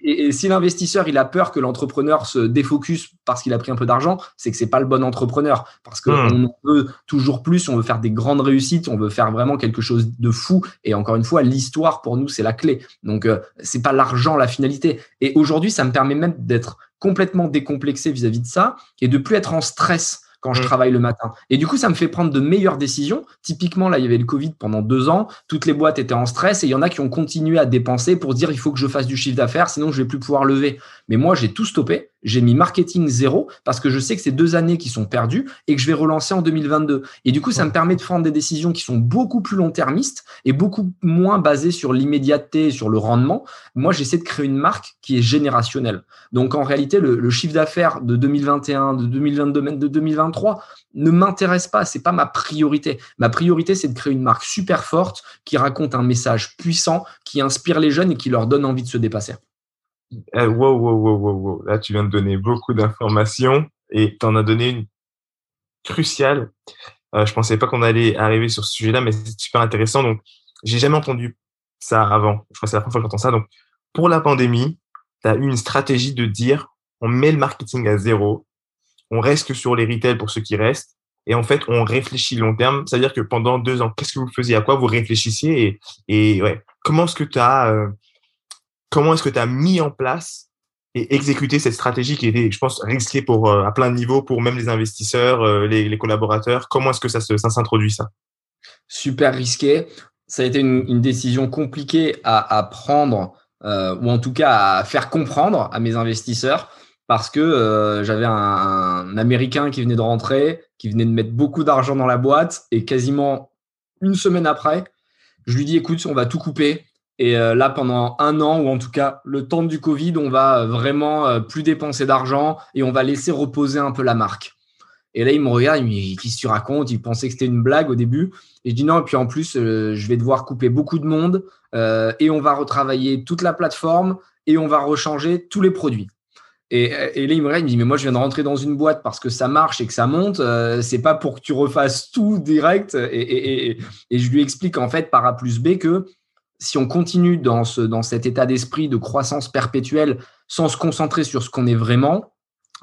et, si l'investisseur il a peur que l'entrepreneur se défocus parce qu'il a pris un peu d'argent, c'est que c'est pas le bon entrepreneur parce que hmm. veut toujours plus. On veut faire des grandes réussites. On veut faire vraiment quelque chose de fou. Et encore une fois, l'histoire pour nous c'est la clé. Donc euh, c'est pas l'argent la finalité. Et aujourd'hui, ça me permet d'être complètement décomplexé vis-à-vis de ça et de plus être en stress quand je mm. travaille le matin. Et du coup, ça me fait prendre de meilleures décisions. Typiquement, là, il y avait le Covid pendant deux ans. Toutes les boîtes étaient en stress et il y en a qui ont continué à dépenser pour dire il faut que je fasse du chiffre d'affaires, sinon je vais plus pouvoir lever. Mais moi, j'ai tout stoppé j'ai mis marketing zéro parce que je sais que c'est deux années qui sont perdues et que je vais relancer en 2022. Et du coup, ça me permet de prendre des décisions qui sont beaucoup plus long-termistes et beaucoup moins basées sur l'immédiateté, sur le rendement. Moi, j'essaie de créer une marque qui est générationnelle. Donc, en réalité, le, chiffre d'affaires de 2021, de 2022, même de 2023 ne m'intéresse pas. C'est pas ma priorité. Ma priorité, c'est de créer une marque super forte qui raconte un message puissant, qui inspire les jeunes et qui leur donne envie de se dépasser. Eh, wow, wow, wow, wow, wow. Là, tu viens de donner beaucoup d'informations et tu en as donné une cruciale. Euh, je pensais pas qu'on allait arriver sur ce sujet-là, mais c'est super intéressant. Donc, j'ai jamais entendu ça avant. Je crois que c'est la première fois que j'entends ça. Donc, pour la pandémie, tu as eu une stratégie de dire on met le marketing à zéro, on reste que sur les retails pour ceux qui restent, et en fait, on réfléchit long terme. C'est-à-dire que pendant deux ans, qu'est-ce que vous faisiez? À quoi vous réfléchissiez? Et, ouais, comment est-ce que tu as euh, comment est-ce que tu as mis en place et exécuté cette stratégie qui était, je pense, risquée pour, euh, à plein de niveaux pour même les investisseurs, euh, les, collaborateurs? Comment est-ce que ça, s'introduit, ça? Super risqué. Ça a été une, décision compliquée à, prendre, euh, ou en tout cas à faire comprendre à mes investisseurs, parce que j'avais un, Américain qui venait de rentrer, qui venait de mettre beaucoup d'argent dans la boîte, et quasiment une semaine après, je lui dis, écoute, on va tout couper, et euh, là, pendant un an, ou en tout cas le temps du Covid, on va vraiment euh, plus dépenser d'argent et on va laisser reposer un peu la marque. Et là, il me regarde, il me dit, qu'est-ce que tu racontes? Il pensait que c'était une blague au début. Et je dis non, et puis en plus, euh, je vais devoir couper beaucoup de monde et on va retravailler toute la plateforme et on va rechanger tous les produits. Et, là, il me regarde, il me dit, mais moi, je viens de rentrer dans une boîte parce que ça marche et que ça monte. c'est pas pour que tu refasses tout direct. Et je lui explique en fait par A plus B que si on continue dans, ce, cet état d'esprit de croissance perpétuelle sans se concentrer sur ce qu'on est vraiment,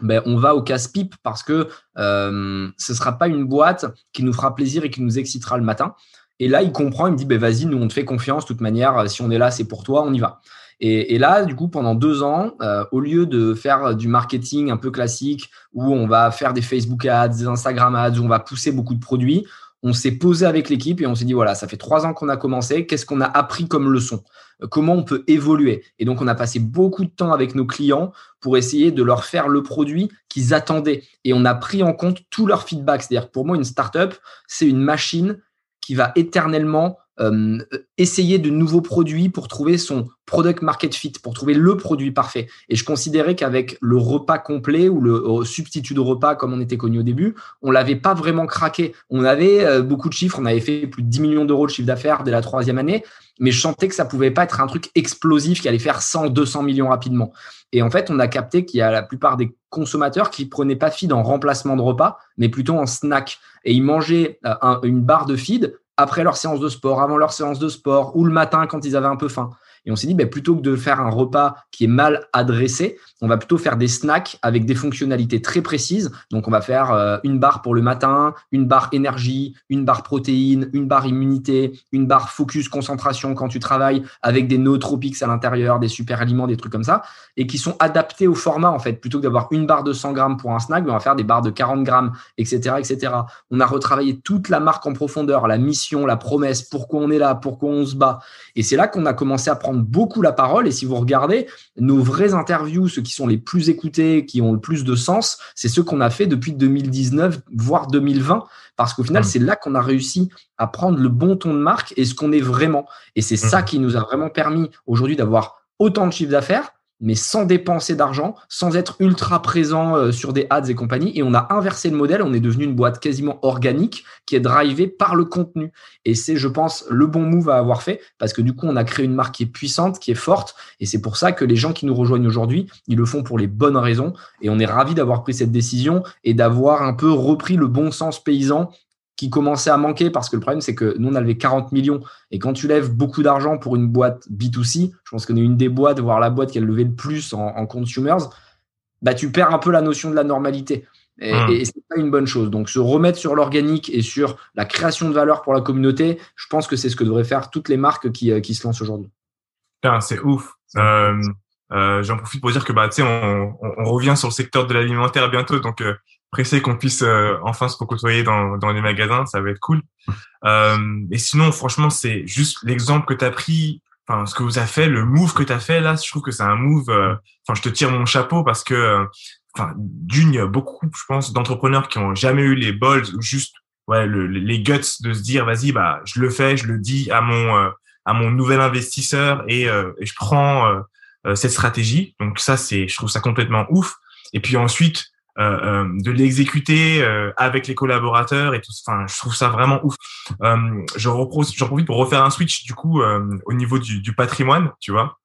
ben, on va au casse-pipe parce que euh, ce ne sera pas une boîte qui nous fera plaisir et qui nous excitera le matin. Et là, il comprend, il me dit, ben, vas-y, nous, on te fait confiance, de toute manière, si on est là, c'est pour toi, on y va. Et, là, du coup, pendant deux ans, euh, au lieu de faire du marketing un peu classique, où on va faire des Facebook ads, des Instagram ads, où on va pousser beaucoup de produits, on s'est posé avec l'équipe et on s'est dit voilà, ça fait trois ans qu'on a commencé, qu'est-ce qu'on a appris comme leçon? Comment on peut évoluer? Et donc, on a passé beaucoup de temps avec nos clients pour essayer de leur faire le produit qu'ils attendaient. Et on a pris en compte tout leur feedback. C'est-à-dire, pour moi, une startup, c'est une machine qui va éternellement euh, essayer de nouveaux produits pour trouver son product market fit, pour trouver le produit parfait. Et je considérais qu'avec le repas complet ou le euh, substitut de repas, comme on était connu au début, on l'avait pas vraiment craqué. On avait euh, beaucoup de chiffres, on avait fait plus de 10 millions d'euros de chiffre d'affaires dès la troisième année, mais je sentais que ça pouvait pas être un truc explosif qui allait faire 100, 200 millions rapidement. Et en fait, on a capté qu'il y a la plupart des consommateurs qui prenaient pas feed en remplacement de repas, mais plutôt en snack. Et ils mangeaient une barre de feed après leur séance de sport, avant leur séance de sport, ou le matin quand ils avaient un peu faim. Et on s'est dit, ben, plutôt que de faire un repas qui est mal adressé, on va plutôt faire des snacks avec des fonctionnalités très précises. Donc, on va faire euh, une barre pour le matin, une barre énergie, une barre protéines, une barre immunité, une barre focus concentration quand tu travailles avec des nootropics à l'intérieur, des super aliments, des trucs comme ça, et qui sont adaptés au format, en fait. Plutôt que d'avoir une barre de 100 grammes pour un snack, ben, on va faire des barres de 40 grammes, etc., etc. On a retravaillé toute la marque en profondeur, la mission, la promesse, pourquoi on est là, pourquoi on se bat. Et c'est là qu'on a commencé à prendre beaucoup la parole. Et si vous regardez nos vraies interviews, ceux qui sont les plus écoutés, qui ont le plus de sens, c'est ceux qu'on a fait depuis 2019, voire 2020, parce qu'au final, c'est là qu'on a réussi à prendre le bon ton de marque et ce qu'on est vraiment. Et c'est ça qui nous a vraiment permis aujourd'hui d'avoir autant de chiffre d'affaires, mais sans dépenser d'argent, sans être ultra présent euh, sur des ads et compagnie. Et on a inversé le modèle, on est devenu une boîte quasiment organique qui est drivée par le contenu. Et c'est, je pense, le bon move à avoir fait parce que du coup, on a créé une marque qui est puissante, qui est forte. Et c'est pour ça que les gens qui nous rejoignent aujourd'hui, ils le font pour les bonnes raisons. Et on est ravis d'avoir pris cette décision et d'avoir un peu repris le bon sens paysan qui commençait à manquer parce que le problème, c'est que nous, on a levé 40 millions. Et quand tu lèves beaucoup d'argent pour une boîte B2C, je pense qu'on est une des boîtes, voire la boîte qui a levé le plus en, consumers, bah, tu perds un peu la notion de la normalité. Et, hmm. et c'est pas une bonne chose. Donc, se remettre sur l'organique et sur la création de valeur pour la communauté, je pense que c'est ce que devraient faire toutes les marques qui, euh, qui se lancent aujourd'hui. C'est ouf. Euh, euh, J'en profite pour dire que bah, on, on, on, revient sur le secteur de l'alimentaire bientôt. Donc, euh, pressé qu'on puisse euh, enfin se côtoyer dans, dans les magasins, ça va être cool. Euh, et sinon, franchement, c'est juste l'exemple que tu as pris, enfin ce que vous avez fait, le move que tu as fait là, je trouve que c'est un move, euh, enfin je te tire mon chapeau parce que, euh, enfin d'une, il y a beaucoup, je pense, d'entrepreneurs qui ont jamais eu les balls ou juste ouais, le, les guts de se dire, vas-y, bah je le fais, je le dis à mon à mon nouvel investisseur et, et je prends cette stratégie. Donc ça, c'est, je trouve ça complètement ouf. Et puis ensuite, euh, euh, de l'exécuter euh, avec les collaborateurs et tout. Enfin, je trouve ça vraiment ouf. Euh, je j'en profite pour refaire un switch du coup au niveau du, du, patrimoine, tu vois,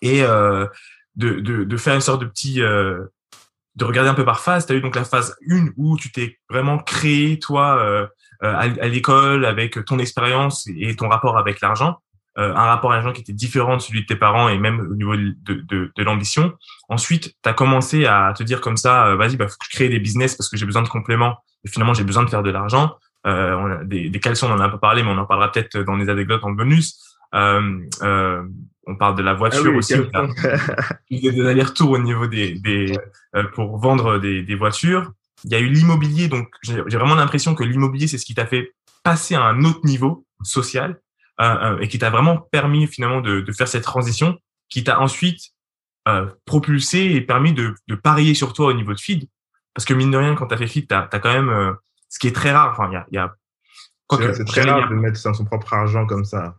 et de, de, de, faire une sorte de petit de regarder un peu par phase. Tu as eu donc la phase 1 où tu t'es vraiment créé, toi, à, à l'école, avec ton expérience et ton rapport avec l'argent. Euh, un rapport à l'argent qui était différent de celui de tes parents et même au niveau de, de, de l'ambition. Ensuite, tu as commencé à te dire comme ça, euh, vas-y, bah, faut que je crée des business parce que j'ai besoin de compléments et finalement j'ai besoin de faire de l'argent. Euh, on a des, des caleçons, on en a pas parlé, mais on en parlera peut-être dans les anecdotes en bonus. Euh, euh, on parle de la voiture ah aussi. Il y a des allers-retours au niveau des, des euh, pour vendre des, des voitures. Il y a eu l'immobilier, donc j'ai vraiment l'impression que l'immobilier c'est ce qui t'a fait passer à un autre niveau social euh, euh, et qui t'a vraiment permis finalement de, de, faire cette transition, qui t'a ensuite euh, propulsé et permis de, de, parier sur toi au niveau de feed. Parce que mine de rien, quand tu as fait feed, tu as, quand même, euh, ce qui est très rare, enfin, il y a... Y a c'est très rare de mettre son propre argent comme ça.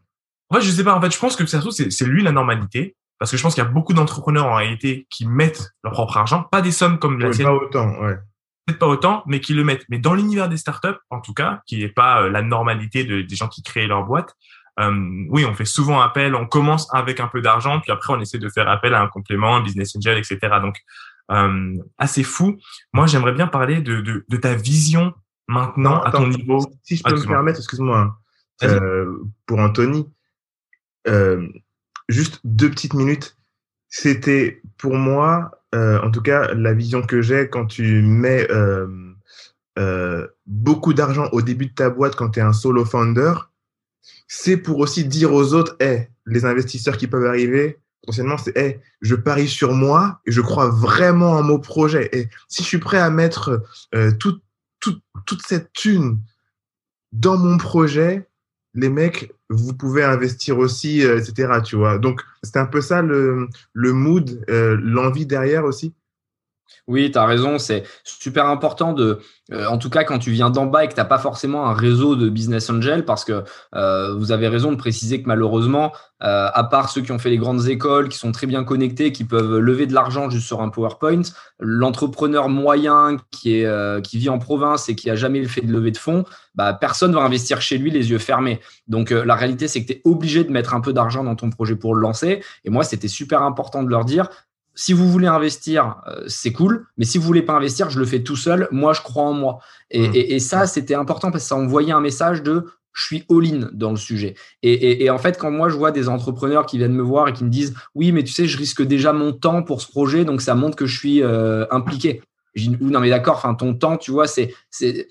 En fait, je sais pas. En fait, je pense que c'est lui la normalité. Parce que je pense qu'il y a beaucoup d'entrepreneurs en réalité qui mettent leur propre argent, pas des sommes comme la Pas autant, ouais peut-être pas autant, mais qui le mettent. Mais dans l'univers des startups, en tout cas, qui n'est pas la normalité de, des gens qui créent leur boîte, euh, oui, on fait souvent appel, on commence avec un peu d'argent, puis après on essaie de faire appel à un complément, un business angel, etc. Donc, euh, assez fou. Moi, j'aimerais bien parler de, de, de, ta vision maintenant à ton niveau. Si je peux me permettre, excuse-moi, euh, pour Anthony, juste deux petites minutes. C'était pour moi, en tout cas, la vision que j'ai quand tu mets beaucoup d'argent au début de ta boîte quand tu es un solo founder c'est pour aussi dire aux autres, hey, les investisseurs qui peuvent arriver, potentiellement, c'est, hey, je parie sur moi et je crois vraiment en mon projet. Et si je suis prêt à mettre euh, toute, cette thune dans mon projet, les mecs, vous pouvez investir aussi, etc. Tu vois. Donc, c'est un peu ça le, le mood, l'envie derrière aussi. Oui, tu as raison. C'est super important de, euh, en tout cas, quand tu viens d'en bas et que tu n'as pas forcément un réseau de business angel, parce que euh, vous avez raison de préciser que malheureusement, euh, à part ceux qui ont fait les grandes écoles, qui sont très bien connectés, qui peuvent lever de l'argent juste sur un PowerPoint, l'entrepreneur moyen qui, vit en province et qui a jamais fait de levée de fonds, bah, personne va investir chez lui les yeux fermés. Donc, la réalité, c'est que tu es obligé de mettre un peu d'argent dans ton projet pour le lancer. Et moi, c'était super important de leur dire, si vous voulez investir, euh, c'est cool, mais si vous voulez pas investir, je le fais tout seul. Moi, je crois en moi. Et, mmh. ça, c'était important parce que ça envoyait un message de je suis all-in dans le sujet. Et, en fait, quand moi, je vois des entrepreneurs qui viennent me voir et qui me disent oui, mais tu sais, je risque déjà mon temps pour ce projet, donc ça montre que je suis euh, impliqué non mais d'accord, enfin ton temps, tu vois, c'est c'est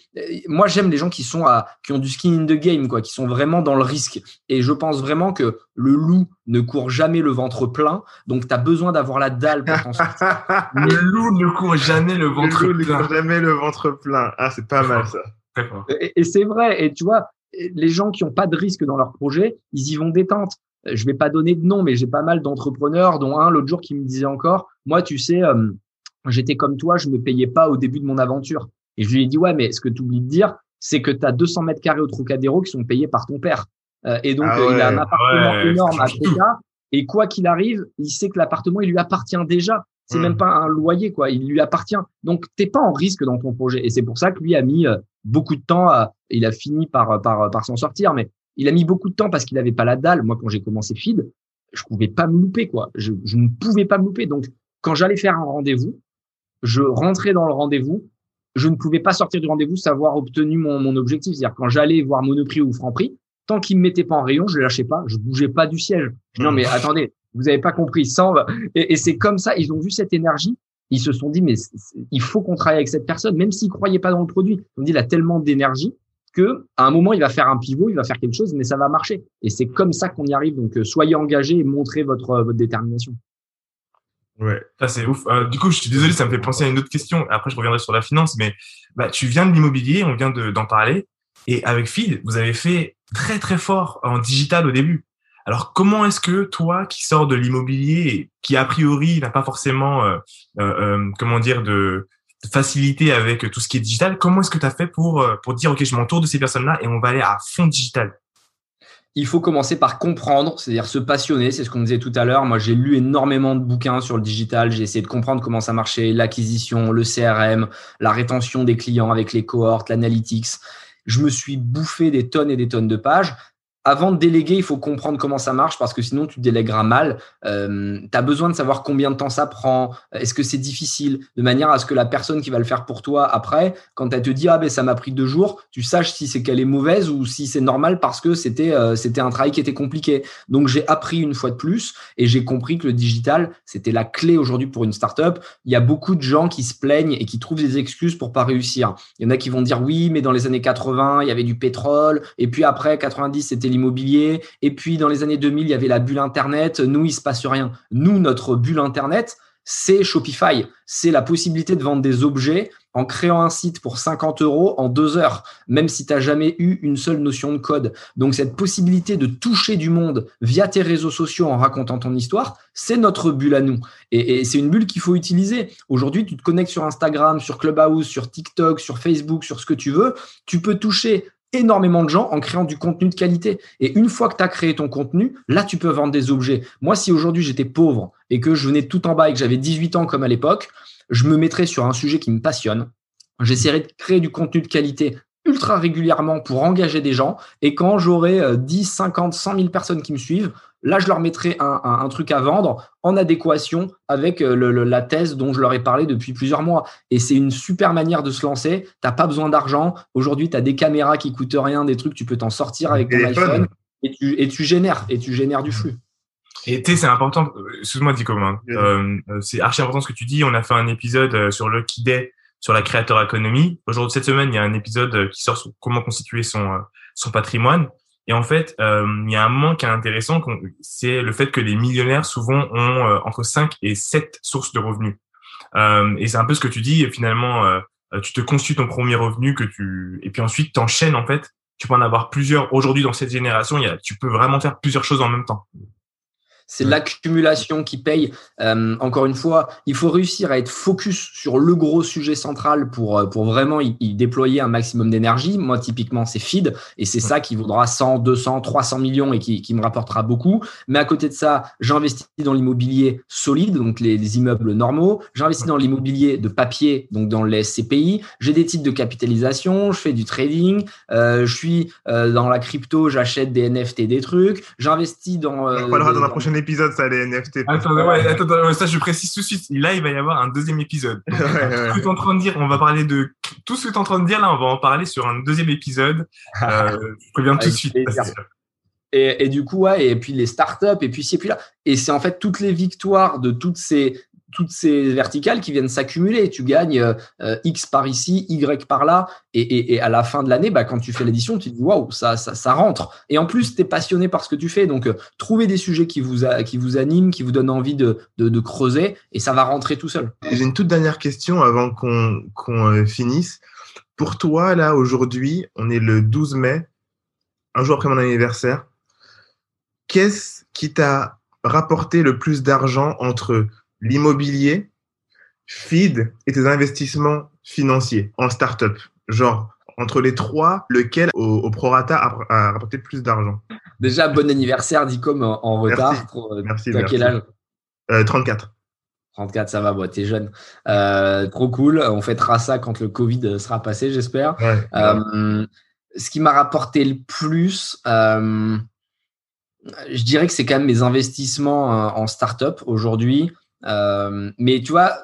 moi j'aime les gens qui sont à qui ont du skin in the game quoi, qui sont vraiment dans le risque et je pense vraiment que le loup ne court jamais le ventre plein, donc tu as besoin d'avoir la dalle pour t'en sortir. le loup ne court jamais le ventre plein. Le loup ne court jamais le ventre plein. Ah, c'est pas mal ça. Et, et c'est vrai et tu vois, les gens qui ont pas de risque dans leur projet, ils y vont détente. Je vais pas donner de nom, mais j'ai pas mal d'entrepreneurs, dont un l'autre jour qui me disait encore, moi, tu sais, euh, j'étais comme toi, je me payais pas au début de mon aventure. Et je lui ai dit, ouais, mais ce que tu oublies de dire, c'est que tu as 200 mètres carrés au Trocadéro qui sont payés par ton père. Euh, et donc, ah euh, il a un appartement énorme à Troca. Et quoi qu'il arrive, il sait que l'appartement, il lui appartient déjà. C'est hmm. même pas un loyer, quoi. Il lui appartient. Donc, t'es pas en risque dans ton projet. Et c'est pour ça que lui a mis euh, beaucoup de temps. À, il a fini par, par, par s'en sortir. Mais il a mis beaucoup de temps parce qu'il avait pas la dalle. Moi, quand j'ai commencé Feed, je pouvais pas me louper, quoi. Je, je ne pouvais pas me louper. Donc, quand j'allais faire un rendez-vous, je rentrais dans le rendez-vous, je ne pouvais pas sortir du rendez-vous sans avoir obtenu mon, mon objectif. C'est-à-dire quand j'allais voir Monoprix ou Franprix, tant qu'ils me mettaient pas en rayon, je ne lâchais pas, je bougeais pas du siège. non mais attendez, vous avez pas compris, et, et c'est comme ça, ils ont vu cette énergie, ils se sont dit mais il faut qu'on travaille avec cette personne, même s'ils croyaient pas dans le produit. Ils ont dit il a tellement d'énergie que à un moment il va faire un pivot, il va faire quelque chose, mais ça va marcher. Et c'est comme ça qu'on y arrive. Donc euh, soyez engagés et montrez votre votre détermination. Ouais, ça c'est ouf. Euh, du coup, je suis désolé, ça me fait penser à une autre question. Après, je reviendrai sur la finance, mais bah, tu viens de l'immobilier, on vient d'en parler, et avec Feed, vous avez fait très très fort en digital au début. Alors, comment est-ce que toi, qui sors de l'immobilier, qui a priori n'a pas forcément, euh, euh, euh comment dire, de, de, facilité avec tout ce qui est digital, comment est-ce que tu as fait pour euh, pour dire ok, je m'entoure de ces personnes-là et on va aller à fond digital? Il faut commencer par comprendre, c'est-à-dire se passionner, c'est ce qu'on disait tout à l'heure. Moi, j'ai lu énormément de bouquins sur le digital, j'ai essayé de comprendre comment ça marchait, l'acquisition, le CRM, la rétention des clients avec les cohortes, l'analytics. Je me suis bouffé des tonnes et des tonnes de pages avant de déléguer, il faut comprendre comment ça marche parce que sinon tu délègueras mal. Euh, tu as besoin de savoir combien de temps ça prend, est-ce que c'est difficile, de manière à ce que la personne qui va le faire pour toi après, quand elle te dit ah ben ça m'a pris deux jours, tu saches si c'est qu'elle est mauvaise ou si c'est normal parce que c'était euh, c'était un travail qui était compliqué. Donc j'ai appris une fois de plus et j'ai compris que le digital c'était la clé aujourd'hui pour une startup. Il y a beaucoup de gens qui se plaignent et qui trouvent des excuses pour pas réussir. Il y en a qui vont dire oui mais dans les années 80 il y avait du pétrole et puis après 90 c'était l'immobilier. Et puis, dans les années 2000, il y avait la bulle Internet. Nous, il se passe rien. Nous, notre bulle Internet, c'est Shopify. C'est la possibilité de vendre des objets en créant un site pour 50 euros en deux heures, même si tu n'as jamais eu une seule notion de code. Donc cette possibilité de toucher du monde via tes réseaux sociaux en racontant ton histoire, c'est notre bulle à nous. Et, et c'est une bulle qu'il faut utiliser. Aujourd'hui, tu te connectes sur Instagram, sur Clubhouse, sur TikTok, sur Facebook, sur ce que tu veux. Tu peux toucher énormément de gens en créant du contenu de qualité. Et une fois que tu as créé ton contenu, là, tu peux vendre des objets. Moi, si aujourd'hui j'étais pauvre et que je venais tout en bas et que j'avais 18 ans comme à l'époque, je me mettrais sur un sujet qui me passionne. J'essaierais de créer du contenu de qualité ultra régulièrement pour engager des gens. Et quand j'aurai 10, 50, 100 000 personnes qui me suivent, Là, je leur mettrai un, truc à vendre en adéquation avec euh, la thèse dont je leur ai parlé depuis plusieurs mois. Et c'est une super manière de se lancer. Tu n'as pas besoin d'argent. Aujourd'hui, tu as des caméras qui coûtent rien, des trucs, tu peux t'en sortir avec ton iPhone et tu, et tu génères et tu génères du flux. Et tu sais, c'est important. Euh, excuse-moi, Dico, hein. euh, c'est archi important ce que tu dis. On a fait un épisode sur le Day sur la créateur économie. Aujourd'hui, cette semaine, il y a un épisode qui sort sur comment constituer son son patrimoine. Et en fait, euh, il y a un moment qui est intéressant, c'est le fait que les millionnaires souvent ont euh, entre 5 et 7 sources de revenus. Euh, et c'est un peu ce que tu dis, finalement, tu te construis ton premier revenu que tu et puis ensuite t'enchaînes en fait tu peux en avoir plusieurs. Aujourd'hui, dans cette génération, il y a, tu peux vraiment faire plusieurs choses en même temps. C'est l'accumulation qui paye. Euh, encore une fois, il faut réussir à être focus sur le gros sujet central pour, euh, pour vraiment y, déployer un maximum d'énergie. Moi, typiquement, c'est feed et c'est ça qui vaudra 100, 200, 300 millions et qui, qui me rapportera beaucoup. Mais à côté de ça, j'investis dans l'immobilier solide, donc les, immeubles normaux. J'investis dans l'immobilier de papier, donc dans les SCPI. J'ai des titres de capitalisation, je fais du trading, euh, je suis euh, dans la crypto, j'achète des NFT, des trucs. J'investis dans. On parlera dans la prochaine épisode, ça, les NFT. Attends, ouais, attends, ça, je précise tout de suite. Là, il va y avoir un deuxième épisode. tout ce que tu es en train de dire, on va parler de tout ce que tu es en train de dire là, on va en parler sur un deuxième épisode. Euh, je préviens tout de suite. Et, et, du coup, ouais, et puis les startups, et puis ci, et puis là. Et c'est en fait toutes les victoires de toutes ces, toutes ces verticales qui viennent s'accumuler. Tu gagnes euh, euh, X par ici, Y par là, et, à la fin de l'année, bah, quand tu fais l'édition, tu te dis waouh, ça, ça, rentre. Et en plus, tu es passionné par ce que tu fais. Donc, euh, trouvez des sujets qui vous, qui vous animent, qui vous donnent envie de, creuser, et ça va rentrer tout seul. J'ai une toute dernière question avant qu'on finisse. Pour toi, là, aujourd'hui, on est le 12 mai, un jour après mon anniversaire. Qu'est-ce qui t'a rapporté le plus d'argent entre l'immobilier, feed et tes investissements financiers en startup Genre, entre les trois, lequel au, prorata a, rapporté plus d'argent? Déjà, bon anniversaire, Dicom, en, en retard. Merci. merci, quel âge? 34. Euh, 34, ça va, t'es jeune. Euh, trop cool. On fêtera ça quand le Covid sera passé, j'espère. Euh, ce qui m'a rapporté le plus, je dirais que c'est quand même mes investissements en startup aujourd'hui. Euh, mais tu vois,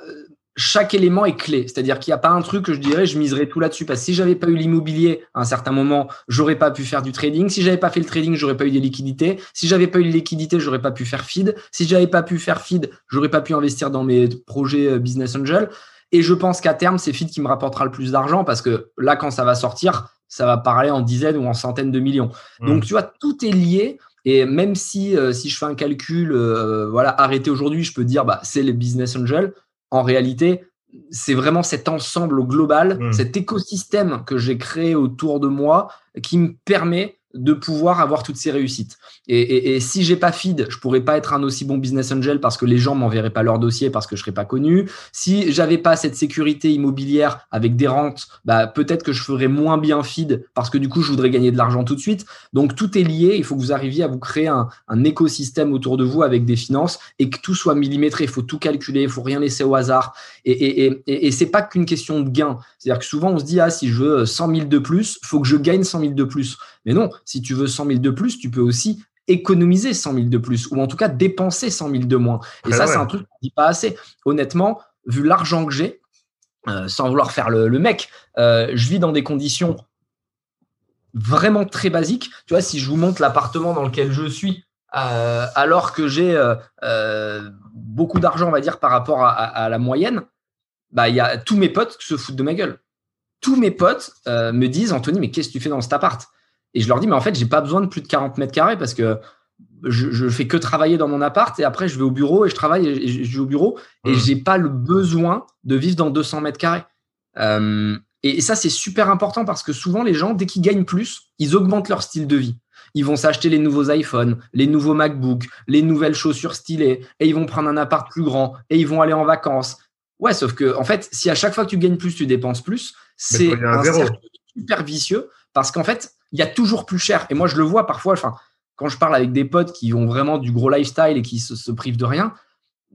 chaque élément est clé. C'est-à-dire qu'il n'y a pas un truc que je dirais, je miserais tout là-dessus. Parce que si j'avais pas eu l'immobilier à un certain moment, j'aurais pas pu faire du trading. Si j'avais pas fait le trading, j'aurais pas eu des liquidités. Si j'avais pas eu les liquidités, j'aurais pas pu faire feed. Si j'avais pas pu faire feed, j'aurais pas pu investir dans mes projets euh, business angel. Et je pense qu'à terme, c'est feed qui me rapportera le plus d'argent parce que là, quand ça va sortir, ça va parler en dizaines ou en centaines de millions. Mmh. Donc, tu vois, tout est lié. Et même si, euh, si je fais un calcul, euh, voilà, arrêté aujourd'hui, je peux dire, bah, c'est les business angels. En réalité, c'est vraiment cet ensemble global, mmh. cet écosystème que j'ai créé autour de moi qui me permet de pouvoir avoir toutes ces réussites. Et, et, et si j'ai pas feed, je pourrais pas être un aussi bon business angel parce que les gens m'enverraient pas leur dossier parce que je serais pas connu. Si j'avais pas cette sécurité immobilière avec des rentes, bah peut-être que je ferais moins bien feed parce que du coup je voudrais gagner de l'argent tout de suite. Donc tout est lié. Il faut que vous arriviez à vous créer un, écosystème autour de vous avec des finances et que tout soit millimétré. Il faut tout calculer. Il faut rien laisser au hasard. Et, et, et, et c'est pas qu'une question de gain. C'est-à-dire que souvent on se dit ah si je veux 100 000 de plus, faut que je gagne 100 000 de plus. Mais non, si tu veux 100 000 de plus, tu peux aussi économiser 100 000 de plus, ou en tout cas dépenser 100 000 de moins. Et ça, c'est un truc qu'on ne dit pas assez. Honnêtement, vu l'argent que j'ai, euh, sans vouloir faire le, mec, euh, je vis dans des conditions vraiment très basiques. Tu vois, si je vous montre l'appartement dans lequel je suis, euh, alors que j'ai beaucoup d'argent, on va dire, par rapport à, la moyenne, bah, il y a tous mes potes qui se foutent de ma gueule. Tous mes potes me disent, Anthony, mais qu'est-ce que tu fais dans cet appart? Et je leur dis, mais en fait, j'ai pas besoin de plus de 40 mètres carrés parce que je, je fais que travailler dans mon appart et après, je vais au bureau et je travaille et je, vais au bureau et je mmh. j'ai pas le besoin de vivre dans 200 mètres carrés. Euh, et, ça, c'est super important parce que souvent, les gens, dès qu'ils gagnent plus, ils augmentent leur style de vie. Ils vont s'acheter les nouveaux iPhones, les nouveaux MacBooks, les nouvelles chaussures stylées et ils vont prendre un appart plus grand et ils vont aller en vacances. Ouais, sauf que, en fait, si à chaque fois que tu gagnes plus, tu dépenses plus, c'est un cercle super vicieux parce qu'en fait, il y a toujours plus cher. Et moi, je le vois parfois, enfin, quand je parle avec des potes qui ont vraiment du gros lifestyle et qui se, privent de rien,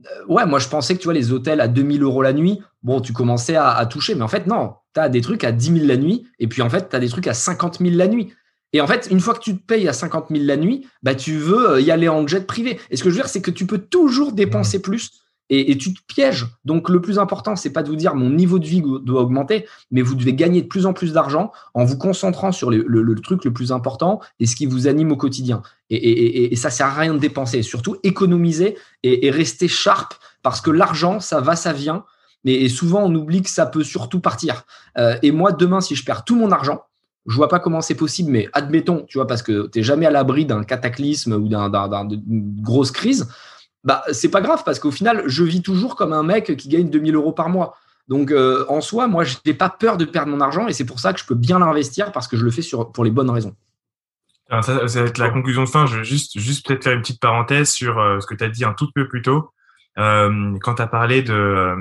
euh, ouais, moi, je pensais que tu vois, les hôtels à 2000 euros la nuit, bon, tu commençais à, toucher. Mais en fait, non, tu as des trucs à 10 000 la nuit. Et puis, en fait, tu as des trucs à 50 000 la nuit. Et en fait, une fois que tu te payes à 50 000 la nuit, bah, tu veux euh, y aller en jet privé. Et ce que je veux dire, c'est que tu peux toujours dépenser plus et, tu te pièges. Donc le plus important, c'est pas de vous dire mon niveau de vie doit augmenter, mais vous devez gagner de plus en plus d'argent en vous concentrant sur le, truc le plus important et ce qui vous anime au quotidien. Et, et, ça sert à rien de dépenser. Surtout économiser et, rester sharp parce que l'argent, ça va, ça vient. Mais souvent, on oublie que ça peut surtout partir. Euh, et moi, demain, si je perds tout mon argent, je vois pas comment c'est possible, mais admettons, tu vois, parce que tu n'es jamais à l'abri d'un cataclysme ou d'une grosse crise bah c'est pas grave parce qu'au final, je vis toujours comme un mec qui gagne 2000 euros par mois. Donc, euh, en soi, moi, je n'ai pas peur de perdre mon argent et c'est pour ça que je peux bien l'investir parce que je le fais sur, pour les bonnes raisons. Ça, va être la conclusion de fin. Je veux juste, juste peut-être faire une petite parenthèse sur euh, ce que tu as dit un tout peu plus tôt. Euh, quand tu as parlé de,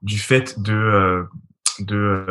du fait de, de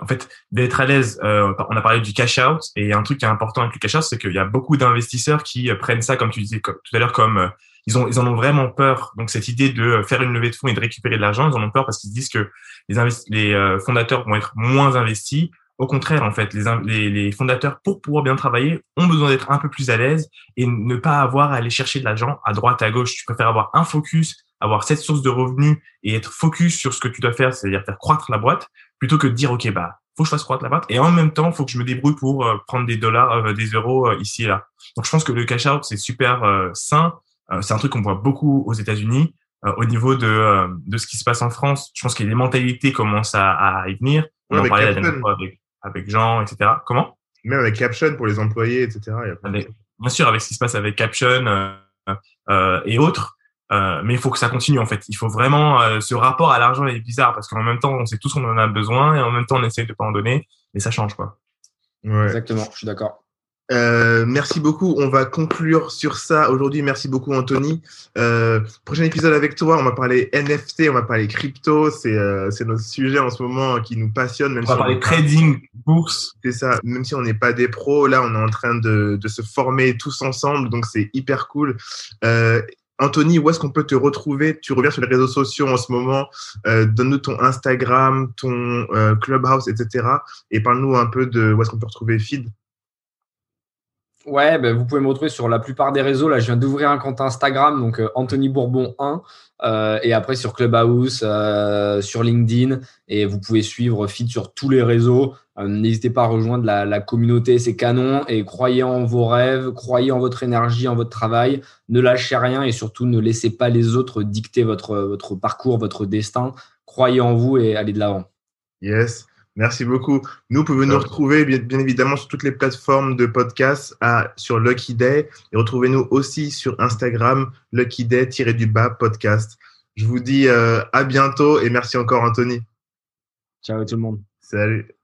en fait, d'être à l'aise. on a parlé du cash out et un truc qui est important avec le cash out, c'est qu'il y a beaucoup d'investisseurs qui prennent ça, comme tu disais tout à l'heure, comme ils ont, ils en ont vraiment peur. Donc cette idée de faire une levée de fonds et de récupérer de l'argent, ils en ont peur parce qu'ils disent que les, les fondateurs vont être moins investis au contraire, en fait, les, les, fondateurs, pour pouvoir bien travailler, ont besoin d'être un peu plus à l'aise et ne pas avoir à aller chercher de l'argent à droite, à gauche. Tu préfères avoir un focus, avoir cette source de revenus et être focus sur ce que tu dois faire, c'est-à-dire faire croître la boîte, plutôt que de dire, OK, bah, faut que je fasse croître la boîte. Et en même temps, faut que je me débrouille pour euh, prendre des dollars, euh, des euros euh, ici et là. Donc, je pense que le cash out, c'est super sain. C'est un truc qu'on voit beaucoup aux États-Unis. au niveau de, de ce qui se passe en France, je pense que les mentalités commencent à, à y venir. On en parlait la dernière fois avec avec Jean, etc. Comment? Même avec Caption pour les employés, etc. bien sûr, avec ce qui se passe avec Caption euh, euh, et autres. Euh, mais il faut que ça continue en fait. Il faut vraiment ce rapport à l'argent est bizarre parce qu'en même temps on sait tous qu'on en a besoin et en même temps on essaye de pas en donner, mais ça change quoi. Exactement, je suis d'accord. Euh, merci beaucoup. On va conclure sur ça aujourd'hui. Merci beaucoup, Anthony. Euh, prochain épisode avec toi, on va parler NFT, on va parler crypto. C'est euh, notre sujet en ce moment qui nous passionne. Même on va parler trading, bourse. C'est ça. Même si on n'est pas des pros, là, on est en train de, de se former tous ensemble. Donc, c'est hyper cool. Euh, Anthony, où est-ce qu'on peut te retrouver? Tu reviens sur les réseaux sociaux en ce moment. Euh, Donne-nous ton Instagram, ton euh, Clubhouse, etc. Et parle-nous un peu de où est-ce qu'on peut retrouver Feed. Ouais, ben, vous pouvez me retrouver sur la plupart des réseaux. Là, je viens d'ouvrir un compte Instagram, donc euh, Anthony Bourbon 1, euh, et après sur Clubhouse, euh, sur LinkedIn, et vous pouvez suivre Fit sur tous les réseaux. N'hésitez pas à rejoindre la, communauté, c'est canon, et croyez en vos rêves, croyez en votre énergie, en votre travail, ne lâchez rien, et surtout ne laissez pas les autres dicter votre parcours, votre destin. Croyez en vous et allez de l'avant. Yes. Merci beaucoup. Nous, pouvez nous retrouver bien, évidemment sur toutes les plateformes de podcast à, sur Lucky Day et retrouvez-nous aussi sur Instagram Lucky Day-du-bas podcast. Je vous dis euh, à bientôt et merci encore Anthony. Ciao tout le monde. Salut.